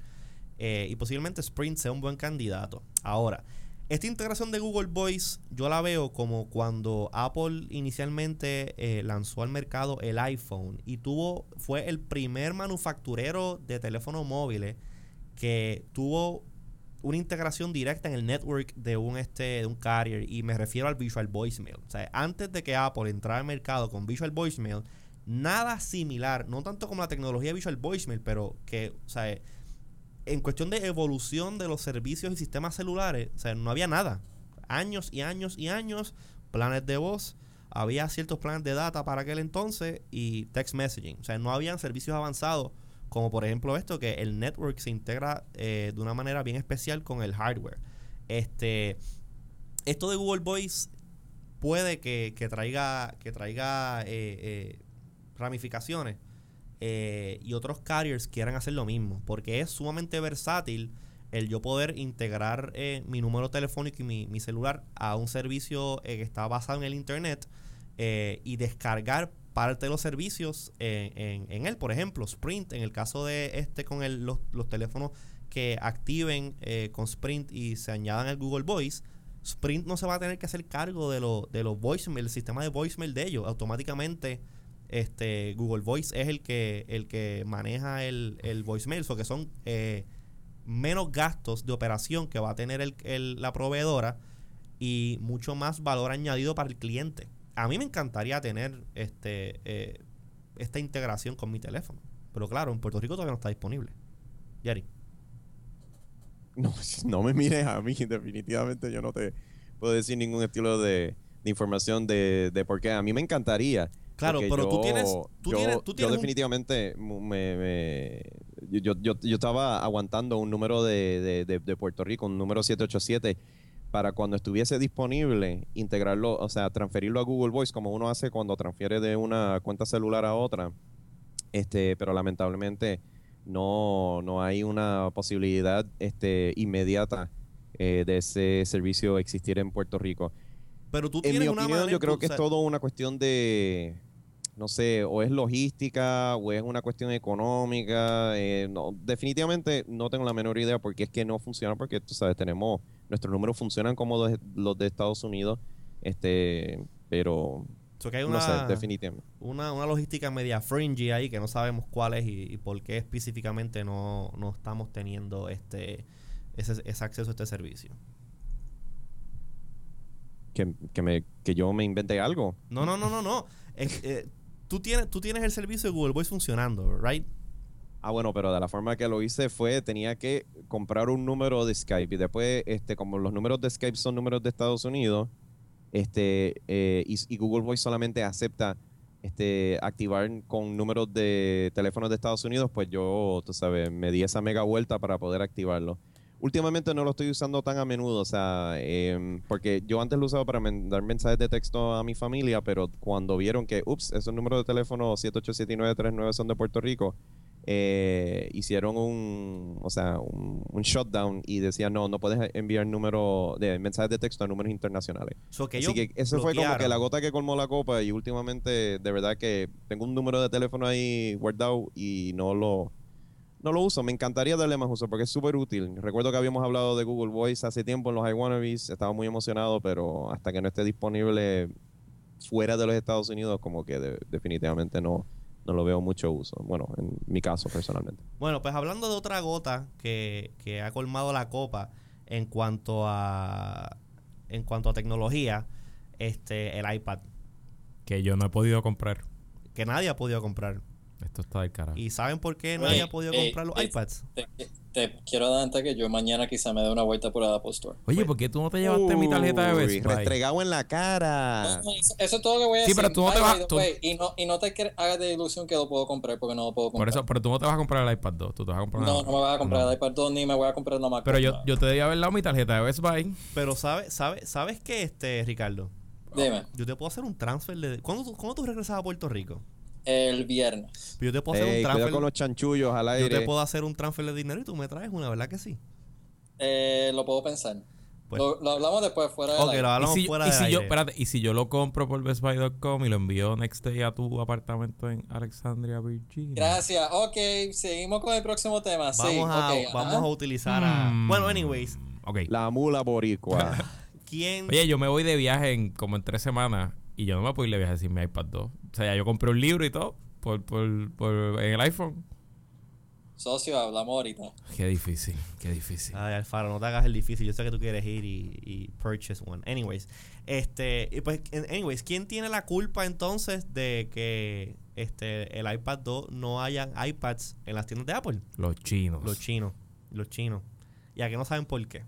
y posiblemente Sprint sea un buen candidato. Ahora, esta integración de Google Voice, yo la veo como cuando Apple inicialmente eh, lanzó al mercado el iPhone y tuvo, fue el primer manufacturero de teléfonos móviles que tuvo una integración directa en el network de un este de un carrier y me refiero al Visual Voicemail. O sea, antes de que Apple entrara al mercado con Visual Voicemail, nada similar, no tanto como la tecnología Visual Voicemail, pero que, o sea, en cuestión de evolución de los servicios y sistemas celulares, o sea, no había nada. Años y años y años, planes de voz, había ciertos planes de data para aquel entonces y text messaging. O sea, no habían servicios avanzados como por ejemplo esto, que el network se integra eh, de una manera bien especial con el hardware. Este, esto de Google Voice puede que, que traiga, que traiga eh, eh, ramificaciones eh, y otros carriers quieran hacer lo mismo, porque es sumamente versátil el yo poder integrar eh, mi número telefónico y mi, mi celular a un servicio eh, que está basado en el internet eh, y descargar parte de los servicios en, en- en él. Por ejemplo, Sprint, en el caso de este con el- los, los teléfonos que activen eh, con Sprint y se añadan al Google Voice, Sprint no se va a tener que hacer cargo de, de los voicemail, el sistema de voicemail de ellos. Automáticamente este Google Voice es el que el que maneja el, el voicemail, o que son eh, menos gastos de operación que va a tener el- el- la proveedora y mucho más valor añadido para el cliente. A mí me encantaría tener este eh, esta integración con mi teléfono, pero claro, en Puerto Rico todavía no está disponible. Yari. No, no me mires a mí, definitivamente yo no te puedo decir ningún estilo de, de información de, de por qué. A mí me encantaría. Claro, porque pero tú tienes- tú yo, tienes- tú yo tienes un- definitivamente me, me- yo, yo, yo estaba aguantando un número de, de, de- de Puerto Rico, un número 787, para cuando estuviese disponible, integrarlo, o sea, transferirlo a Google Voice, como uno hace cuando transfiere de una cuenta celular a otra. Este, pero lamentablemente no, no hay una posibilidad este, inmediata eh, de ese servicio existir en Puerto Rico. Pero tú En tienes mi una opinión, manera- yo creo que o es todo una cuestión de, no sé, o es logística o es una cuestión económica. eh, no, definitivamente no tengo la menor idea porque es que no funciona, porque tú sabes, tenemos, nuestros números funcionan como los, los de Estados Unidos, este, pero so que hay no una, sé, definitivamente. una, una logística media fringy ahí que no sabemos cuál es y, y por qué específicamente no, no estamos teniendo este ese, ese acceso a este servicio. Que, que, me, que yo me inventé algo. No, no, no, no, no. Es- eh, tú, tienes, tú tienes el servicio de Google Voice funcionando, ¿right? Ah, bueno, pero de la forma que lo hice fue, tenía que comprar un número de Skype y después, este, como los números de Skype son números de Estados Unidos, este, eh, y, y Google Voice solamente acepta este, activar con números de teléfonos de Estados Unidos, pues yo, tú sabes, me di esa mega vuelta para poder activarlo. Últimamente no lo estoy usando tan a menudo, o sea, em, porque yo antes lo usaba para mandar mensajes de texto a mi familia, pero cuando vieron que, ups, esos números de teléfono 787-939 son de Puerto Rico, eh, hicieron un, o sea, un, un shutdown y decían, no, no puedes enviar número de mensajes de texto a números internacionales. So que Así que eso fue como que la gota que colmó la copa y últimamente, de verdad que tengo un número de teléfono ahí guardado y no lo, no lo uso. Me encantaría darle más uso porque es súper útil. Recuerdo que habíamos hablado de Google Voice hace tiempo en los iWannabes, estaba muy emocionado, pero hasta que no esté disponible fuera de los Estados Unidos, como que de- definitivamente no, no lo veo mucho uso. Bueno, en mi caso personalmente. Bueno, pues hablando de otra gota que, que ha colmado la copa en cuanto a en cuanto a tecnología, este el iPad Que yo no he podido comprar. que nadie ha podido comprar. Esto está del carajo. ¿Y saben por qué Oye, nadie ha podido eh, comprar los iPads? Te, te quiero adelantar que yo mañana quizá me dé una vuelta por el Apple Store. Oye, ¿por qué tú no te llevaste mi tarjeta de Best Buy? Restregado en la cara. No, eso, eso es todo lo que voy a Sí, decir. pero tú no te vas- tú- y, no, y no te hagas de ilusión que lo puedo comprar porque no lo puedo Por comprar. eso, pero tú no te vas a comprar el iPad 2, tú te vas a comprar no, no me vas a comprar no. el iPad 2 ni me voy a comprar la Mac. Pero yo, yo te debía haber dado mi tarjeta de Best Buy. Pero sabes sabe, sabes qué este Ricardo? Dime, Yo te puedo hacer un transfer de ¿Cuándo, tú- ¿Cuándo tú regresas a Puerto Rico? El viernes. Yo te puedo hacer Ey, un transfer. con los chanchullos al Yo aire. te puedo hacer un transfer de dinero y tú me traes una, ¿verdad que sí? Eh, lo puedo pensar. Pues- lo, lo hablamos después fuera de Ok, lo hablamos y si, fuera y de si yo, aire. espérate, y si yo lo compro por bestbuy.com y lo envío next day a tu apartamento en Alexandria, Virginia. Gracias. Ok, seguimos con el próximo tema. sí, Vamos, a, vamos utilizar a... Mm, Bueno, anyways, Ok. La mula boricua. ¿quién... Oye, yo me voy de viaje en, como en tres semanas y yo no me puedo ir de viaje sin mi iPad 2. O sea, ya yo compré un libro y todo por, por, por, en el iPhone. Socio, hablamos ahorita. Qué difícil, qué difícil. Ay, Alfaro, no te hagas el difícil. Yo sé que tú quieres ir y, y purchase one. Anyways, este, y pues, anyways, ¿quién tiene la culpa entonces de que este el iPad 2 no hayan iPads en las tiendas de Apple? Los chinos. Los chinos, los chinos. Y a que no saben por qué.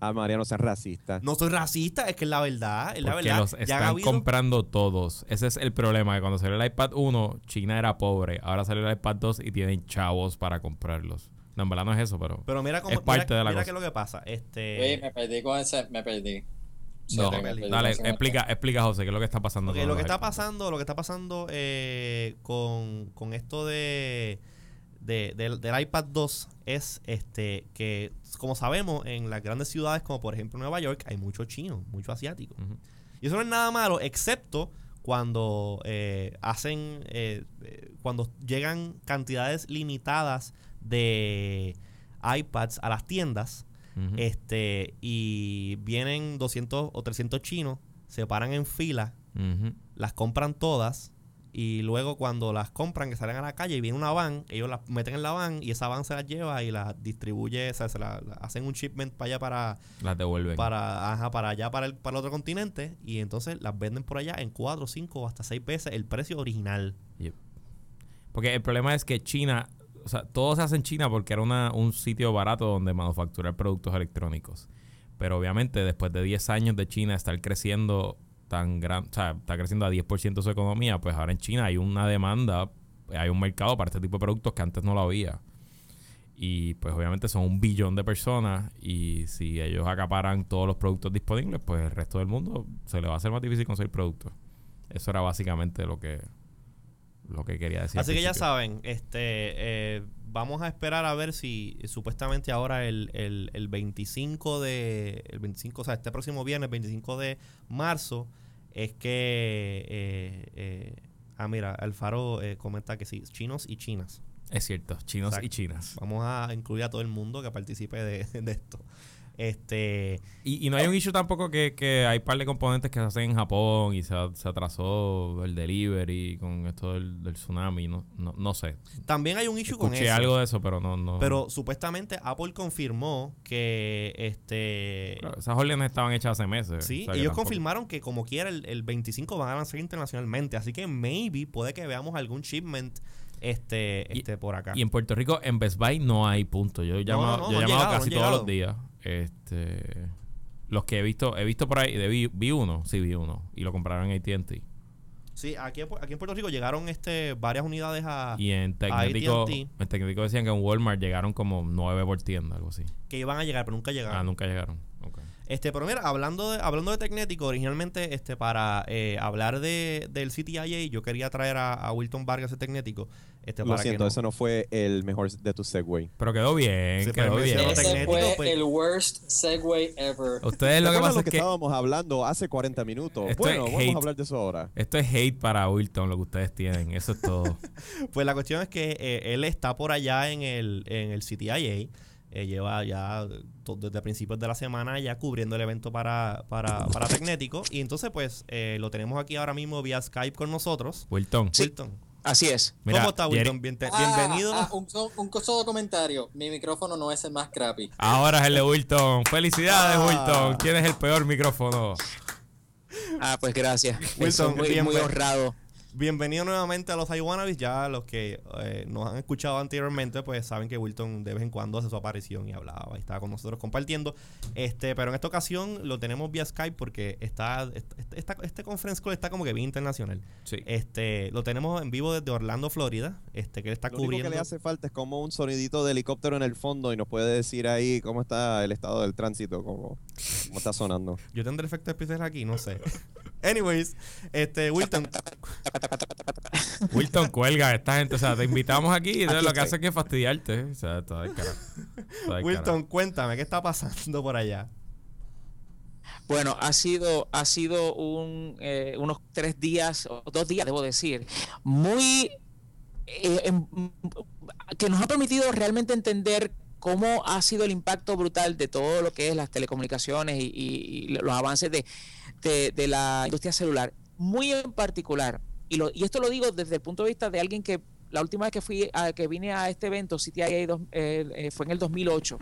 Ah, María, no seas racista. No soy racista, es que es la verdad. Es la Porque verdad. los Ya están habido- comprando todos. Ese es el problema. Que cuando salió el iPad 1, China era pobre. Ahora salió el iPad 2 y tienen chavos para comprarlos. No, en verdad no es eso, pero... Pero mira cómo. Es parte mira, de la mira cosa. qué es lo que pasa. Este. Oye, me perdí con ese, me perdí. No, me perdí dale, explica, explica, José, qué es lo que está pasando. Con lo que está iPads. pasando, lo que está pasando eh, con, con esto de, de- del, del iPad 2 es este que, como sabemos, en las grandes ciudades como por ejemplo Nueva York hay mucho chino, mucho asiático. Y eso no es nada malo, excepto cuando eh, hacen, eh, eh, cuando llegan cantidades limitadas de iPads a las tiendas este y vienen 200 o 300 chinos, se paran en fila las compran todas y luego cuando las compran que salen a la calle y viene una van, ellos las meten en la van y esa van se las lleva y las distribuye, o sea, se la, la- hacen un shipment para allá para Las devuelven. para ajá, para allá para el para el otro continente y entonces las venden por allá en cuatro, cinco o hasta seis veces el precio original. Yep. Porque el problema es que China, o sea, todo se hace en China porque era una, un sitio barato donde manufacturar productos electrónicos. Pero obviamente después de 10 años de China estar creciendo tan gran, o sea, está creciendo a 10% su economía, pues ahora en China hay una demanda, hay un mercado para este tipo de productos que antes no lo había. Y pues obviamente son un billón de personas y si ellos acaparan todos los productos disponibles, pues el resto del mundo se le va a hacer más difícil conseguir productos. Eso era básicamente lo que lo que quería decir. Así que ya saben, este eh, vamos a esperar a ver si supuestamente ahora el, el, el 25 de el 25, o sea, este próximo viernes 25 de marzo es que eh, eh, ah mira, Alfaro eh, comenta que sí, chinos y chinas. Es cierto, chinos Exacto. y chinas. Vamos a incluir a todo el mundo que participe de, de esto. Este, Y, y no hay un issue tampoco que, que hay par de componentes que se hacen en Japón y se, se atrasó el delivery con esto del, del tsunami. No, no, no sé. también hay un issue con Escuché eso. algo de eso, pero no. no Pero supuestamente Apple confirmó que este esas órdenes estaban hechas hace meses. Sí, o sea ellos tampoco- confirmaron que como quiera el, el 25 van a lanzar internacionalmente, así que maybe puede que veamos algún shipment este, Y- este por acá. Y en Puerto Rico, en Best Buy, no hay punto. Yo he llamado, no, yo he llamado llegado, casi todos los días. Este, los que he visto, he visto por ahí, de, vi, vi uno, sí vi uno. Y lo compraron en AT&T. Sí, aquí, aquí en Puerto Rico llegaron este varias unidades a Y en Tecnético, en Tecnético decían que en Walmart llegaron como nueve por tienda, algo así. que iban a llegar, pero nunca llegaron. Ah, nunca llegaron. Este, pero mira, hablando de, hablando de Tecnético, originalmente, este, para eh, hablar de, del CTIA, yo quería traer a, a Wilton Vargas de Tecnético. Este, Lo para siento, que eso no fue el mejor de tu segue. Pero quedó bien, Sí, quedó bien. Ese fue pues. el worst segue ever. Ustedes lo que ¿Recuerdas pasa lo es que, que estábamos hablando hace 40 minutos? Esto bueno, vamos hate. a hablar de eso ahora. esto es hate para Wilton, lo que ustedes tienen. Eso es todo. Pues la cuestión es que eh, él está por allá en el, en el CTIA. eh, lleva ya desde principios de la semana ya cubriendo el evento para, para, para Tecnético. Y entonces, pues, eh, lo tenemos aquí ahora mismo vía Skype con nosotros. Wilton, Sí. Así es. mira, ¿Cómo está, Wilton? Bien- te- Ah, bienvenido. ah, un, so- un solo comentario. Mi micrófono no es el más crappy. ahora es el de Wilton. Felicidades, Ah. Wilton. ¿Quién es el peor micrófono? Ah, pues gracias. Wilson, muy, bien, muy honrado. Bienvenido nuevamente a los iWannabes. Ya los que eh, nos han escuchado anteriormente, pues saben que Wilton de vez en cuando hace su aparición y hablaba y estaba con nosotros compartiendo. Este, pero en esta ocasión lo tenemos vía Skype porque está, este, esta- este conference call está como que bien internacional. Sí. Este, lo tenemos en vivo desde Orlando, Florida. Este, que él está Lo único cubriendo. que le hace falta es como un sonidito de helicóptero en el fondo y nos puede decir ahí cómo está el estado del tránsito, cómo, cómo está sonando. Yo tendré efectos especiales aquí, no sé. Anyways, este, Wilton, Wilton, cuelga esta gente. O sea, te invitamos aquí y entonces Aquí lo que estoy. hace es que fastidiarte. O sea, todo el carajo. Todo el Wilton, carajo. cuéntame, ¿qué está pasando por allá? Bueno, ha sido, ha sido un, eh, unos tres días, o dos días, debo decir, muy eh, em, que nos ha permitido realmente entender cómo ha sido el impacto brutal de todo lo que es las telecomunicaciones y, y- los avances de, la industria celular. Muy en particular, y, lo- y esto lo digo desde el punto de vista de alguien que la última vez que fui a, que vine a este evento, CTIA, dos- eh, eh, fue en el 2008,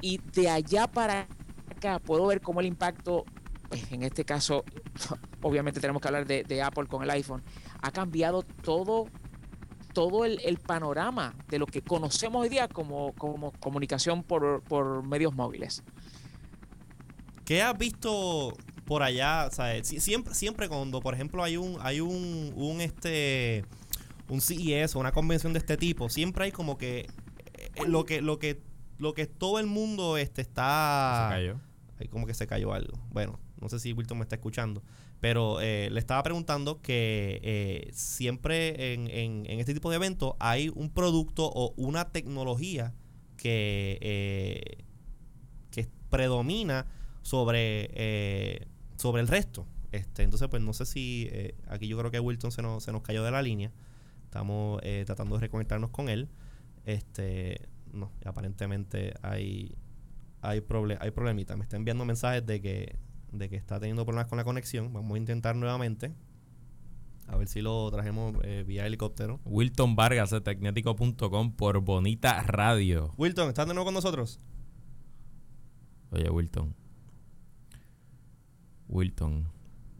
y de allá para acá puedo ver cómo el impacto, pues, en este caso, obviamente tenemos que hablar de Apple con el iPhone, ha cambiado todo todo el, el panorama de lo que conocemos hoy día como, como comunicación por, por medios móviles. ¿Qué has visto por allá? Si- siempre, siempre cuando, por ejemplo, hay un, hay un, un este un CES o una convención de este tipo, siempre hay como que eh, lo que, lo que, lo que todo el mundo este está. Se cayó. Ahí como que se cayó algo. Bueno, no sé si Wilton me está escuchando. Pero eh, le estaba preguntando que eh, siempre en, en- este tipo de eventos hay un producto o una tecnología que, eh, que predomina sobre, eh, sobre el resto. Este, entonces, pues no sé si eh, aquí yo creo que Wilton se nos, se nos cayó de la línea. Estamos tratando de reconectarnos con él. Este, no, aparentemente hay, hay, proble hay problemitas. Me está enviando mensajes de que, de que está teniendo problemas con la conexión. Vamos a intentar nuevamente. A ver si lo trajemos eh, vía helicóptero. Wilton Vargas de Tecnético.com por Bonita Radio. Wilton, ¿estás de nuevo con nosotros? Oye, Wilton. Wilton,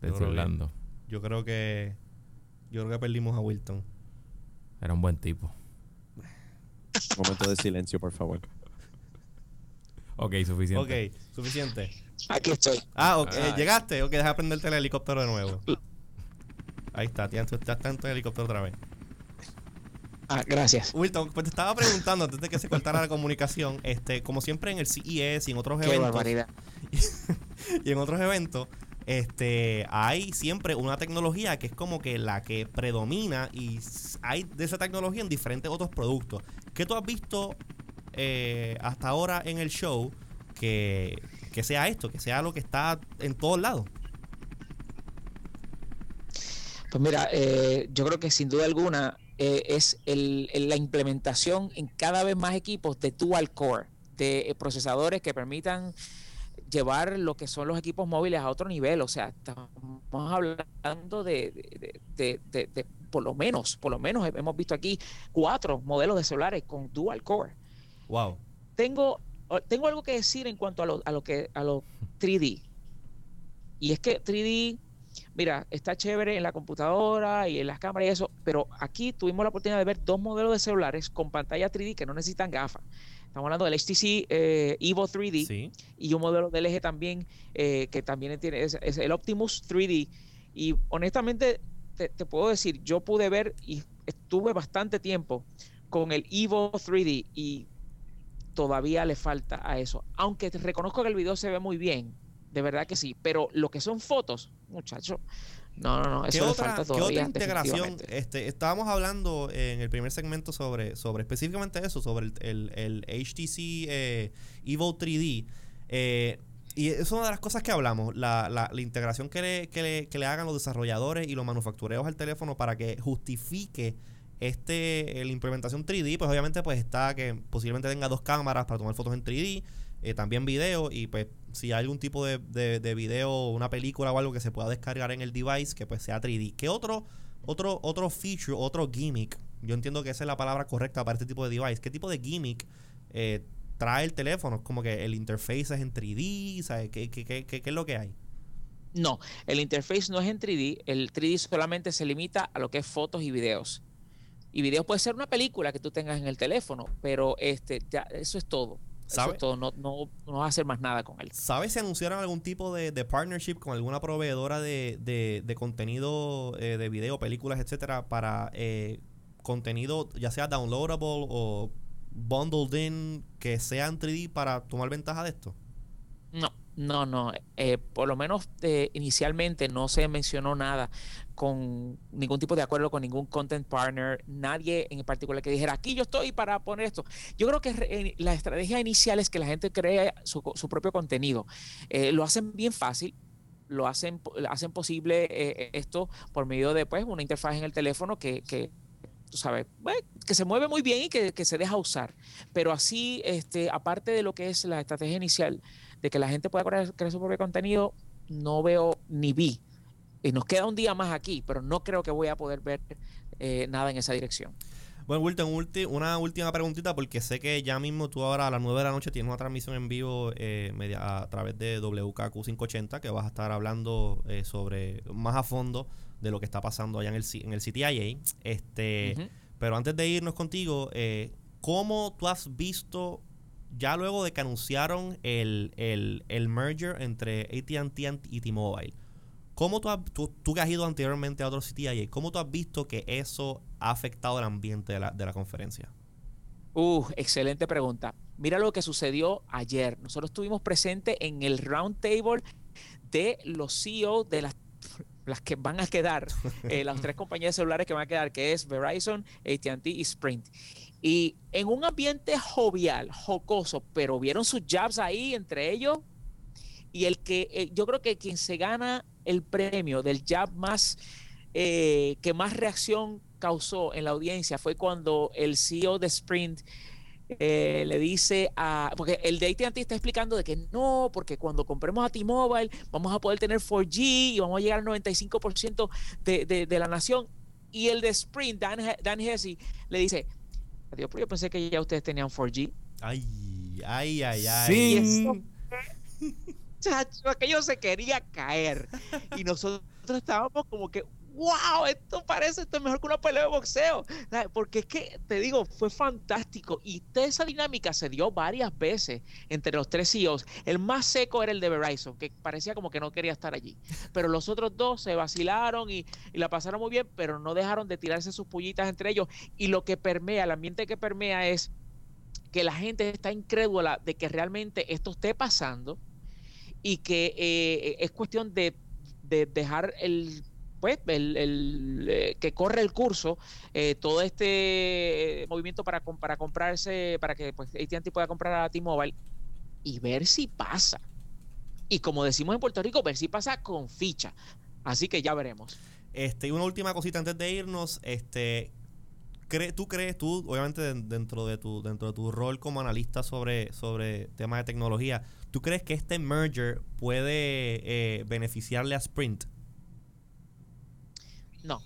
creo que- Orlando. Yo creo que. Yo creo que perdimos a Wilton. Era un buen tipo. Momento de silencio, por favor. Ok, suficiente. Ok, suficiente. Aquí estoy. Ah, ok, llegaste. Ok, deja prenderte el helicóptero de nuevo. Ahí está, ya ya está en tu helicóptero otra vez. Ah, gracias. Wilton, pues te estaba preguntando antes de que se cortara la comunicación, este, como siempre en el CES y en otros Qué eventos barbaridad. y en otros eventos, este, hay siempre una tecnología que es como que la que predomina y hay de esa tecnología en diferentes otros productos. ¿Qué tú has visto eh, hasta ahora en el show que, que sea esto, que sea lo que está en todos lados? Pues mira, eh, yo creo que sin duda alguna eh, es el- el- la implementación en cada vez más equipos de dual core, de eh, procesadores que permitan llevar lo que son los equipos móviles a otro nivel. O sea, estamos hablando de, de- de- de- de por lo menos, por lo menos hemos visto aquí cuatro modelos de celulares con dual core. Wow. tengo, tengo algo que decir en cuanto a lo, a lo que a lo 3D. Y es que 3D, mira, está chévere en la computadora y en las cámaras y eso, pero aquí tuvimos la oportunidad de ver dos modelos de celulares con pantalla 3D que no necesitan gafas. Estamos hablando del HTC eh, Evo 3D Sí. y un modelo del LG también eh, que también tiene es, es el Optimus 3D y honestamente te, te puedo decir yo pude ver y estuve bastante tiempo con el Evo 3D y todavía le falta a eso aunque te reconozco que el video se ve muy bien de verdad que sí pero lo que son fotos muchacho no no no ¿Qué eso le otra, falta qué otra integración? Este, estábamos hablando en el primer segmento sobre, sobre específicamente eso, sobre el, el, el HTC eh, Evo 3D. eh, y es una de las cosas que hablamos, la, la, la integración que le, que, le, que le hagan los desarrolladores y los manufactureros al teléfono para que justifique este la implementación 3D, pues obviamente pues está que posiblemente tenga dos cámaras para tomar fotos en 3D, eh, también video y pues si hay algún tipo de, de, de video, una película o algo que se pueda descargar en el device que pues sea 3D. ¿Qué otro, otro, otro feature, otro gimmick? Yo entiendo que esa es la palabra correcta para este tipo de device. ¿Qué tipo de gimmick eh, trae el teléfono? Como que el interface es en 3D, ¿sabes? ¿Qué, qué, qué, qué, qué es lo que hay? No, el interface no es en 3D, el 3D solamente se limita a lo que es fotos y videos. Y videos puede ser una película que tú tengas en el teléfono, pero este ya eso es todo. Eso ¿Sabe? es todo, no, no, no vas a hacer más nada con él. ¿Sabes si anunciaron algún tipo de, de partnership con alguna proveedora de, de, de contenido eh, de video, películas, etcétera, para eh, contenido ya sea downloadable o bundled in que sea en 3D para tomar ventaja de esto? No, no, no. eh, por lo menos eh, inicialmente no se mencionó nada con ningún tipo de acuerdo con ningún content partner, nadie en particular que dijera aquí yo estoy para poner esto. Yo creo que eh, la estrategia inicial es que la gente cree su, propio contenido. Eh, lo hacen bien fácil. Lo hacen, hacen posible eh, esto por medio de pues, una interfaz en el teléfono que, que tú sabes, bueno, que se mueve muy bien y que, que se deja usar. Pero así, este, aparte de lo que es la estrategia inicial de que la gente pueda crear su propio contenido, no veo ni vi. Y nos queda un día más aquí, pero no creo que voy a poder ver eh, nada en esa dirección. Bueno, Wilton, una última preguntita porque sé que ya mismo tú ahora a las 9 de la noche tienes una transmisión en vivo eh, media- a través de WKQ 580 que vas a estar hablando eh, sobre más a fondo de lo que está pasando allá en el, en el CTIA. Este. Pero antes de irnos contigo, eh, ¿cómo tú has visto ya luego de que anunciaron el, el, el merger entre AT&T y T-Mobile, ¿cómo tú, has- tú, tú que has ido anteriormente a otro CTIA, cómo tú has visto que eso ha afectado el ambiente de la, de la conferencia? Uh, excelente pregunta. Mira lo que sucedió ayer. Nosotros estuvimos presentes en el round table de los CEOs de las, las que van a quedar, eh, las tres compañías de celulares que van a quedar, que es Verizon, AT&T y Sprint. Y en un ambiente jovial, jocoso, pero vieron sus jabs ahí entre ellos. Y el que eh, yo creo que quien se gana el premio del jab más eh, que más reacción causó en la audiencia fue cuando el CEO de Sprint eh, le dice a. Porque el de ATT está explicando de que no, porque cuando compremos a T-Mobile vamos a poder tener 4G y vamos a llegar al 95% de, de, de la nación. Y el de Sprint, Dan, Dan Hesse, le dice: Adiós, pero yo pensé que ya ustedes tenían 4G. Ay, ay, ay, ay. Y Sí. eso Chacho, aquello se quería caer. Y nosotros estábamos como que, wow, esto parece esto es mejor que una pelea de boxeo. Porque es que, te digo, fue fantástico. Y esa dinámica se dio varias veces entre los tres CEOs. El más seco era el de Verizon, que parecía como que no quería estar allí. Pero los otros dos se vacilaron y, y la pasaron muy bien, pero no dejaron de tirarse sus pullitas entre ellos. Y lo que permea, el ambiente que permea es que la gente está incrédula de que realmente esto esté pasando y que eh, es cuestión de, de dejar el pues el, eh, que corre el curso eh, todo este movimiento para, para comprarse para que pues AT&T pueda comprar a T-Mobile y ver si pasa. Y como decimos en Puerto Rico ver si pasa con ficha. Así que ya veremos. Este, y una última cosita antes de irnos, este, ¿tú crees, tú, obviamente de- dentro de tu, dentro de tu rol como analista sobre, sobre temas de tecnología, ¿tú crees que este merger puede eh, beneficiarle a Sprint? no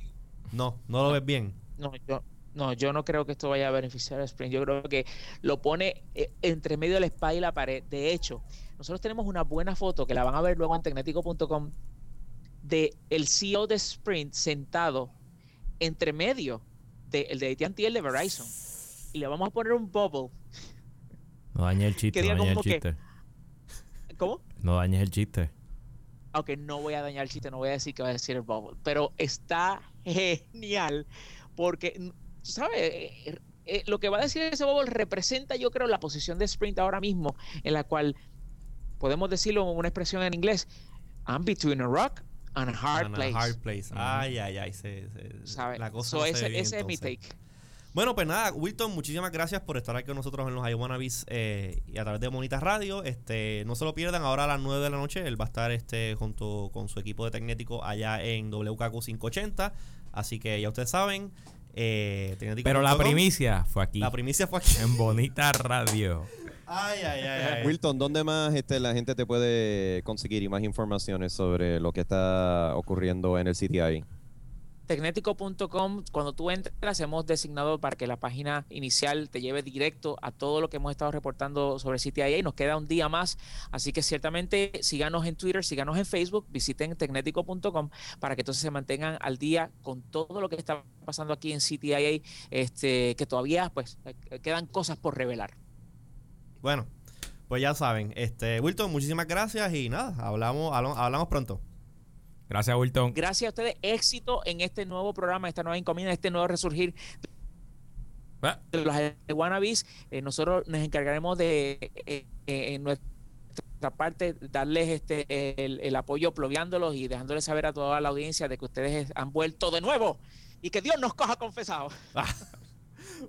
No, no lo ves bien. No, yo, no, yo no creo que esto vaya a beneficiar a Sprint. Yo creo que lo pone eh, entre medio de la espada y la pared. De hecho, nosotros tenemos una buena foto que la van a ver luego en tecnético.com de el CEO de Sprint sentado entre medio de el de AT&T y el de Verizon. Y le vamos a poner un bubble. No dañes el chiste, no dañes el que- chiste. ¿Cómo? No dañes el chiste. aunque no voy a dañar el chiste, no voy a decir que va a decir el bubble, pero está genial porque, tú sabes, Eh, eh, lo que va a decir ese bubble representa, yo creo, la posición de Sprint ahora mismo, en la cual podemos decirlo en una expresión en inglés, I'm between a rock and a hard And a place. hard place. Ay, ay, ay. se- se- la cosa So, no se ese ve bien, ese es mi take. Bueno, pues nada, Wilton, muchísimas gracias por estar aquí con nosotros en los iWannabes eh, y a través de Bonitas Radio. Este, no se lo pierdan, ahora a las 9 de la noche él va a estar este junto con su equipo de Tecnético allá en WKQ 580. Así que ya ustedes saben. Eh, Tecnético Pero la primicia fue aquí. La primicia fue aquí. en Bonita Radio. Ay, ay, ay, ay. Wilton, ¿dónde más este, la gente te puede conseguir y más informaciones sobre lo que está ocurriendo en el CTI? Tecnético.com, cuando tú entras, hemos designado para que la página inicial te lleve directo a todo lo que hemos estado reportando sobre CTIA y nos queda un día más. Así que ciertamente síganos en Twitter, síganos en Facebook, visiten tecnético.com para que entonces se mantengan al día con todo lo que está pasando aquí en CTIA, este, que todavía pues quedan cosas por revelar. Bueno, pues ya saben. Este, Wilton, muchísimas gracias y nada, hablamos, hablamos pronto. Gracias, Wilton. Gracias a ustedes, éxito en este nuevo programa, esta nueva encomienda, este nuevo resurgir Ah, de los wannabes, eh, nosotros nos encargaremos de eh, eh, en nuestra parte darles este el, el apoyo ploviándolos y dejándoles saber a toda la audiencia de que ustedes han vuelto de nuevo y que Dios nos coja confesado.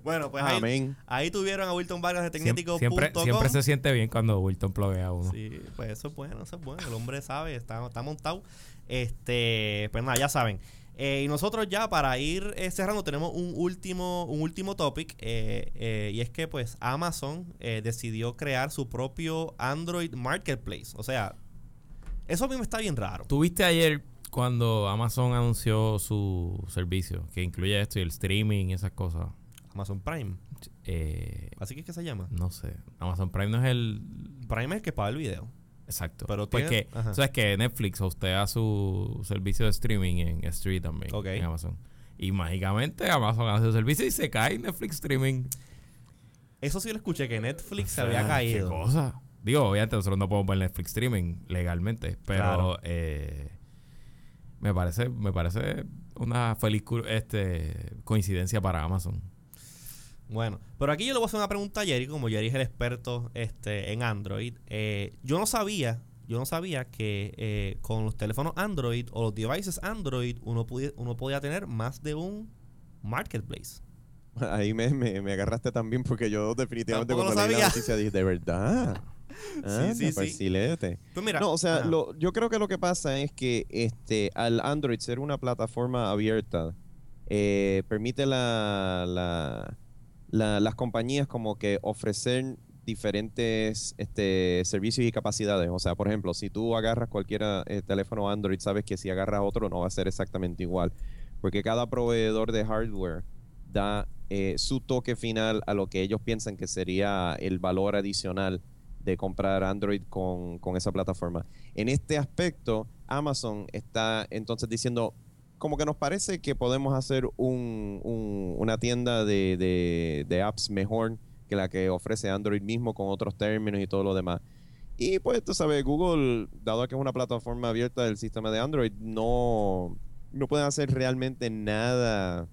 Bueno, pues ahí, Amén. ahí tuvieron a Wilton Vargas de Tecnético. siempre, siempre se siente bien cuando Wilton plovea a uno. Sí, pues eso es bueno, eso es bueno. El hombre sabe, está, está montado. Este, pues nada, ya saben. Eh, y nosotros ya para ir eh, cerrando tenemos un último, un último topic eh, y es que pues Amazon decidió crear su propio Android Marketplace. O sea, eso a mí me está bien raro. ¿Tuviste ayer cuando Amazon anunció su servicio que incluye esto y el streaming y esas cosas? Amazon Prime, así que es que se llama. no sé. Amazon Prime no es el... Prime es el que paga el video. Exacto. Pero Porque, tiene- ajá. ¿sabes que Netflix hostea su servicio de streaming en Street también, Ok. en Amazon. Y mágicamente Amazon hace su servicio y se cae Netflix streaming. Eso sí lo escuché, que Netflix se O sea, había caído. ¿Qué cosa? Digo, obviamente nosotros no podemos ver Netflix streaming legalmente, pero Claro. eh, me parece me parece una feliz este, coincidencia para Amazon. Bueno, pero aquí yo le voy a hacer una pregunta a Jerry, como Jerry es el experto este, en Android. Eh, yo no sabía, yo no sabía que eh, con los teléfonos Android o los devices Android uno, uno podía tener más de un marketplace. Ahí me, me, me agarraste también porque yo definitivamente cuando leí la noticia dije, de verdad. Ah, sí, sí. facilete. Pues mira, No, o sea, lo, yo creo que lo que pasa es que este al Android ser una plataforma abierta eh, permite la, la- la- las compañías como que ofrecer diferentes este, servicios y capacidades. O sea, por ejemplo, si tú agarras cualquier eh, teléfono Android, sabes que si agarras otro no va a ser exactamente igual. Porque cada proveedor de hardware da eh, su toque final a lo que ellos piensan que sería el valor adicional de comprar Android con, con esa plataforma. En este aspecto, Amazon está entonces diciendo, como que nos parece que podemos hacer un- un- una tienda de, apps mejor que la que ofrece Android mismo con otros términos y todo lo demás. Y pues tú sabes, Google, dado que es una plataforma abierta del sistema de Android, no, no pueden hacer realmente nada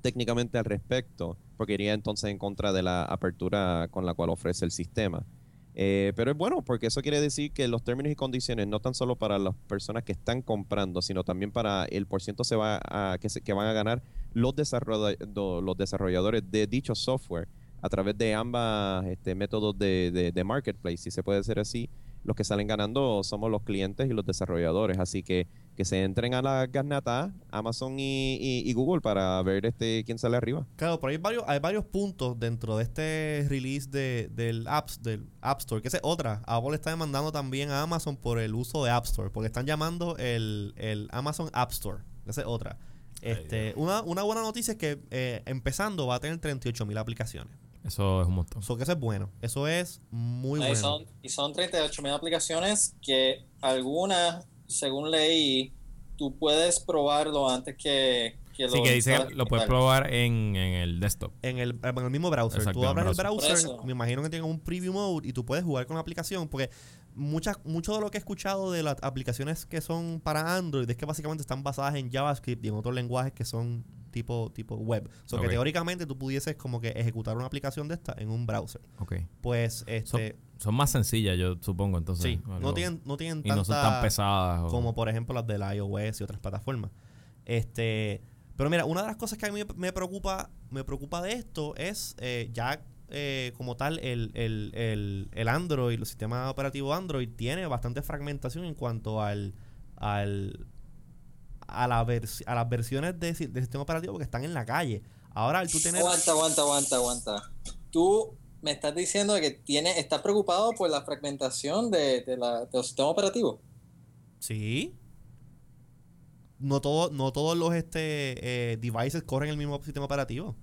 técnicamente al respecto, porque iría entonces en contra de la apertura con la cual ofrece el sistema. Eh, pero es bueno porque eso quiere decir que los términos y condiciones no tan solo para las personas que están comprando, sino también para el porciento se va a, que, se- que van a ganar los, los desarrolladores de dicho software a través de ambas este, métodos de, de- de marketplace, si se puede decir así. Los que salen ganando somos los clientes y los desarrolladores, así que que se entren a la garnata Amazon y, y- y Google para ver este quién sale arriba. Claro, pero hay varios, hay varios puntos dentro de este release de, del, apps, del App Store, que esa es otra. Apple está demandando también a Amazon por el uso de App Store, porque están llamando el, el Amazon App Store. Esa es otra. Este, una, una buena noticia es que eh, empezando va a tener 38 mil aplicaciones. Eso es un montón. Eso que eso es bueno. Eso es muy y, bueno. son, y son 38 mil aplicaciones que algunas, según leí, tú puedes probarlo antes que, que Sí, lo que dice que lo puedes probar en, en el desktop. En el, en el mismo browser. Exacto, tú abres el browser. me imagino que tiene un preview mode y tú puedes jugar con la aplicación. Porque muchas, mucho de lo que he escuchado de las aplicaciones que son para Android es que básicamente están basadas en JavaScript y en otros lenguajes que son tipo, tipo web. O sea, Ok. que teóricamente tú pudieses como que ejecutar una aplicación de esta en un browser. Ok. Pues, este... son más sencillas, yo supongo, entonces. sí, no tienen, no tienen y no son tanta- tan pesadas. o- como por ejemplo las del iOS y otras plataformas. Este, pero mira, una de las cosas que a mí me preocupa, me preocupa de esto es eh, ya eh, como tal el, el, el, el Android, el sistema operativo Android tiene bastante fragmentación en cuanto al, al a, la vers- a las versiones de, sistema operativo que están en la calle. Ahora al tú tener Aguanta, aguanta, aguanta, aguanta. Tú me estás diciendo que tiene, estás preocupado por la fragmentación de, de la, de los sistemas operativos. Sí. No, todo, no todos los este, eh, devices corren el mismo sistema operativo.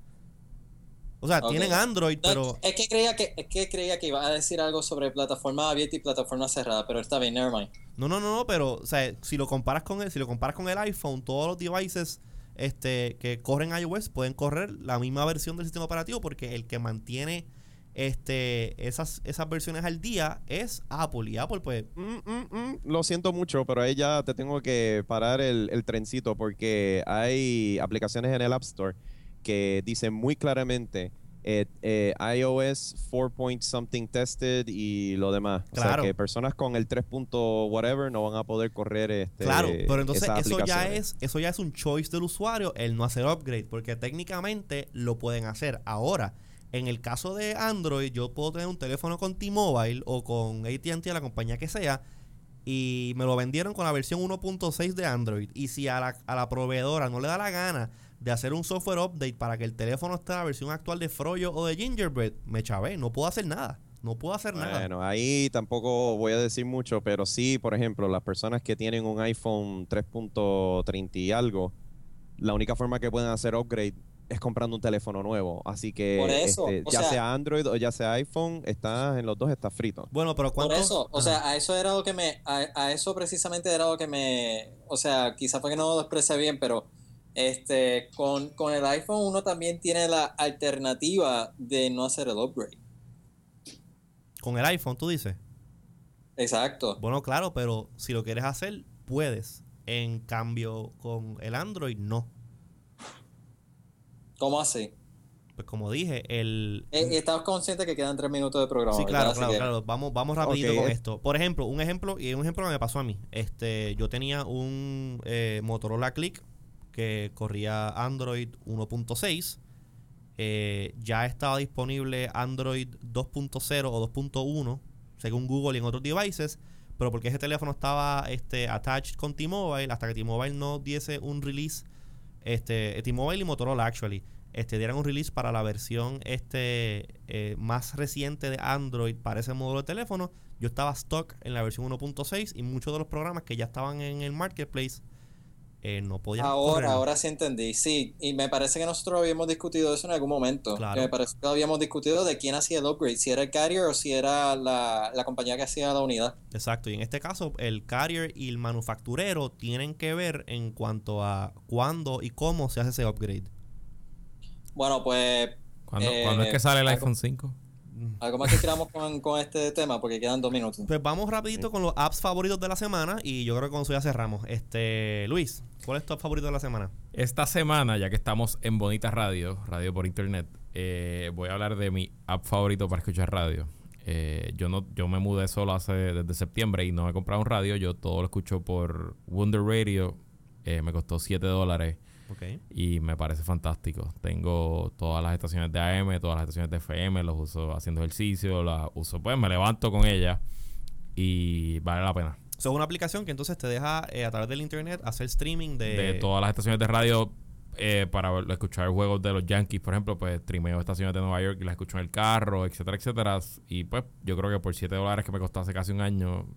O sea, tienen Android, No, pero... es que creía que es que creía que iba a decir algo sobre plataforma abierta y plataforma cerrada, pero está bien, nevermind. No, no, no, no, pero o sea, si lo comparas con el, si lo comparas con el iPhone, todos los devices este, que corren iOS pueden correr la misma versión del sistema operativo porque el que mantiene este, esas, esas versiones al día es Apple. Y Apple, pues, Mm, mm, mm, Lo siento mucho, pero ahí ya te tengo que parar el, el trencito porque hay aplicaciones en el App Store que dicen muy claramente eh, eh, iOS 4 point something tested y lo demás. O Claro. sea que personas con el 3 punto whatever no van a poder correr este claro, pero entonces eso ya es, eso ya es un choice del usuario el no hacer upgrade, porque técnicamente lo pueden hacer. Ahora, en el caso de Android, yo puedo tener un teléfono con T-Mobile o con AT&T, la compañía que sea, y me lo vendieron con la versión 1.6 de Android. Y si a la, a la proveedora no le da la gana de hacer un software update para que el teléfono esté en la versión actual de Froyo o de Gingerbread, me chavé, no puedo hacer nada. No puedo hacer nada. Bueno, ahí tampoco voy a decir mucho, pero sí, por ejemplo, las personas que tienen un iPhone 3.30 y algo, la única forma que pueden hacer upgrade es comprando un teléfono nuevo. Así que Por eso, este, ya sea- sea Android o ya sea iPhone, está en los dos está frito. Bueno, pero Por ¿cuánto? eso, o Ajá. sea, a eso era lo que me, a, a eso precisamente era lo que me, o sea, quizá fue que no lo expresé bien, pero este, con, con el iPhone uno también tiene la alternativa de no hacer el upgrade. Con el iPhone, tú dices. Exacto. Bueno, claro, pero si lo quieres hacer, puedes. En cambio, con el Android, no. ¿Cómo así? Pues como dije, el... Eh, estamos conscientes que quedan tres minutos de programa. Sí, claro, claro, que- claro. Vamos, vamos rapidito con eh. esto. Por ejemplo, un ejemplo, y un ejemplo que me pasó a mí. Este, yo tenía un eh, Motorola Click que corría Android 1.6. Eh, ya estaba disponible Android 2.0 o 2.1, según Google y en otros devices. Pero porque ese teléfono estaba este, attached con T-Mobile, hasta que T-Mobile no diese un release, este, T-Mobile y Motorola actually, este, dieran un release para la versión este, eh, más reciente de Android para ese modelo de teléfono, yo estaba stock en la versión 1.6 y muchos de los programas que ya estaban en el marketplace eh, no podían Ahora, ahora sí entendí. Sí, y me parece que nosotros habíamos discutido eso en algún momento. Claro. Me parece que habíamos discutido de quién hacía el upgrade, si era el carrier o si era la, la compañía que hacía la unidad. Exacto, y en este caso el carrier y el manufacturero tienen que ver en cuanto a cuándo y cómo se hace ese upgrade. Bueno, pues ¿Cuándo, Eh, cuándo es que sale el iPhone 5? Algo más que queramos con, con este tema porque quedan dos minutos. Pues vamos rapidito con los apps favoritos de la semana y yo creo que con eso ya cerramos. Este, Luis, ¿cuál es tu app favorito de la semana? Esta semana, ya que estamos en Bonita Radio, radio por internet, eh, voy a hablar de mi app favorito para escuchar radio. Eh, yo no, yo me mudé solo hace desde septiembre y no he comprado un radio. Yo todo lo escucho por Wonder Radio. Eh, me costó 7 dólares Y me parece fantástico. Tengo todas las estaciones de AM, todas las estaciones de FM, los uso haciendo ejercicio, las uso, pues me levanto con ella y vale la pena. So, es una aplicación que entonces te deja eh, a través del internet hacer streaming de... de todas las estaciones de radio eh, para escuchar juegos de los Yankees, por ejemplo, pues streameo estaciones de Nueva York y las escucho en el carro, etcétera, etcétera. Y pues yo creo que por 7 dólares que me costó hace casi un año,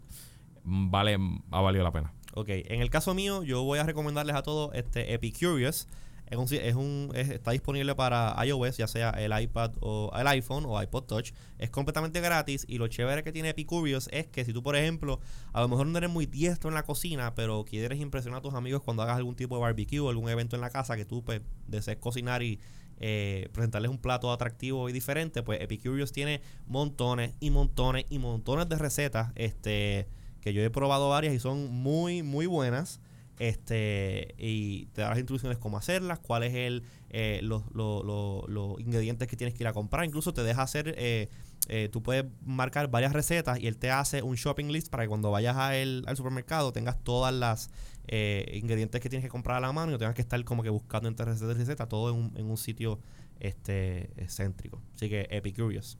mm, vale, ha valido la pena. Ok, en el caso mío, yo voy a recomendarles a todos este Epicurious. Es un, es un, es- está disponible para iOS, ya sea el iPad o el iPhone o iPod Touch. Es completamente gratis y lo chévere que tiene Epicurious es que si tú, por ejemplo, a lo mejor no eres muy diestro en la cocina, pero quieres impresionar a tus amigos cuando hagas algún tipo de barbecue o algún evento en la casa que tú pues, desees cocinar y eh, presentarles un plato atractivo y diferente, pues Epicurious tiene montones y montones y montones de recetas este, que yo he probado varias y son muy, muy buenas este y te da las instrucciones cómo hacerlas, cuáles el eh, los, los- los- ingredientes que tienes que ir a comprar, incluso te deja hacer eh, eh, tú puedes marcar varias recetas y él te hace un shopping list para que cuando vayas a el- al supermercado tengas todas las eh, ingredientes que tienes que comprar a la mano y no tengas que estar como que buscando entre receta y receta, todo en un, en un sitio este céntrico. Así que Epicurious.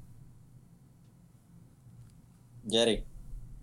Jerry.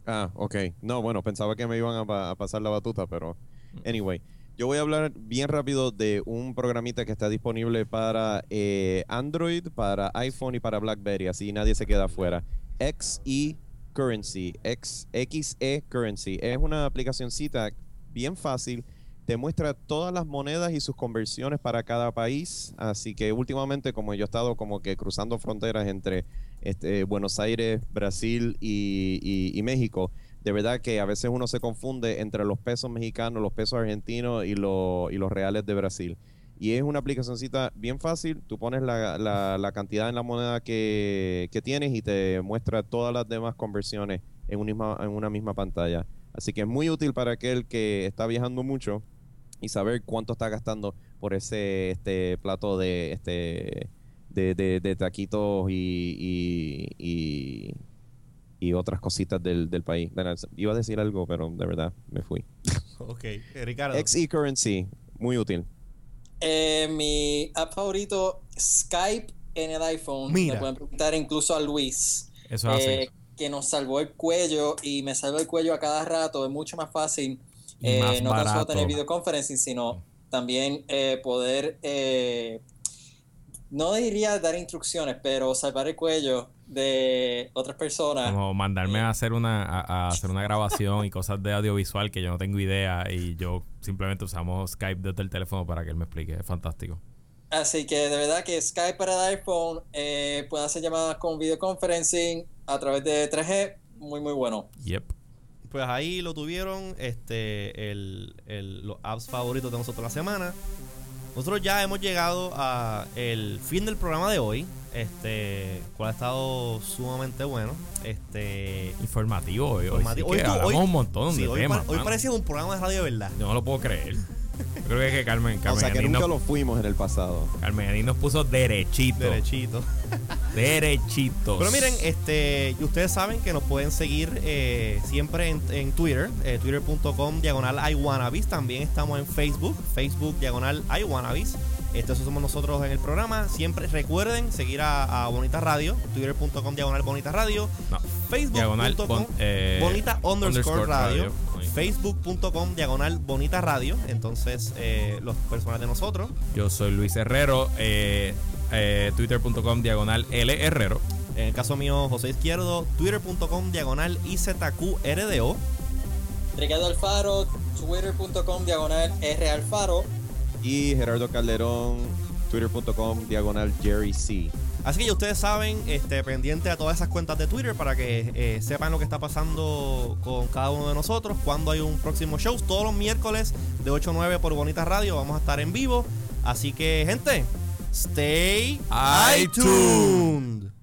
Ah, ok. No, bueno, pensaba que me iban a, pa- a pasar la batuta, pero anyway. Yo voy a hablar bien rápido de un programita que está disponible para eh, Android, para iPhone y para BlackBerry, así nadie se queda afuera. XE Currency, X, XE Currency. Es una aplicacioncita bien fácil. Te muestra todas las monedas y sus conversiones para cada país. Así que últimamente, como yo he estado como que cruzando fronteras entre este, Buenos Aires, Brasil y, y- y México, de verdad que a veces uno se confunde entre los pesos mexicanos, los pesos argentinos y, lo- y los reales de Brasil. Y es una aplicacioncita bien fácil. Tú pones la, la- la cantidad en la moneda que, que tienes y te muestra todas las demás conversiones en, un misma, en una misma pantalla. Así que es muy útil para aquel que está viajando mucho y saber cuánto está gastando por ese este plato de este de, de- de taquitos y, y, y, y otras cositas del, del país. Bueno, iba a decir algo, pero de verdad me fui. Ok, Ricardo. XE Currency, muy útil. Eh, mi app favorito, Skype en el iPhone. Mira. Le pueden preguntar incluso a Luis. Eso es así. eh, que nos salvó el cuello y me salva el cuello a cada rato. Es mucho más fácil eh, no tan solo tener videoconferencing, sino también eh, poder, eh, no diría dar instrucciones, pero salvar el cuello de otras personas. Como mandarme a hacer una a, a hacer una grabación y cosas de audiovisual que yo no tengo idea y yo simplemente usamos Skype desde el teléfono para que él me explique. Es fantástico. Así que de verdad que Skype para el iPhone eh, puede hacer llamadas con videoconferencing a través de 3G. Muy, muy bueno. Yep. Pues ahí lo tuvieron, este, el, el- los apps favoritos de nosotros la semana. Nosotros ya hemos llegado a el fin del programa de hoy, este, cual ha estado sumamente bueno. Este, Informativo hoy. hoy Informativo. sí Hoy tú- hoy- un montón sí, de hoy, temas. pa- hoy parecía un programa de radio de verdad. Yo no lo puedo creer. Creo que, es que Carmen, O Carmen, sea que nunca nos, lo fuimos en el pasado. Carmen Yanin nos puso derechito. Derechito. Derechitos. Pero miren, este, ustedes saben que nos pueden seguir eh, siempre en, en Twitter, eh, twitter.com diagonal iWannabes. También estamos en Facebook, Facebook diagonal iWannabes. Este, eso somos nosotros en el programa. Siempre recuerden seguir a, a Bonita Radio, twitter.com diagonal Bonita Radio, No. Facebook.com bon- eh, Bonita underscore, underscore radio, radio. Facebook.com diagonal Bonita Radio. Entonces, eh, los personas de nosotros. Yo soy Luis Herrero. Eh, eh, Twitter.com diagonal L Herrero. En el caso mío, José Izquierdo, twitter.com diagonal IZQRDO. Ricardo Alfaro, twitter.com diagonal R Alfaro. Y Gerardo Calderón, twitter.com diagonal Jerry C. Así que ya ustedes saben, este, pendiente a todas esas cuentas de Twitter para que eh, sepan lo que está pasando con cada uno de nosotros, cuando hay un próximo show. Todos los miércoles de 8 a 9 por Bonita Radio vamos a estar en vivo. Así que, gente, stay iTunes. iTunes.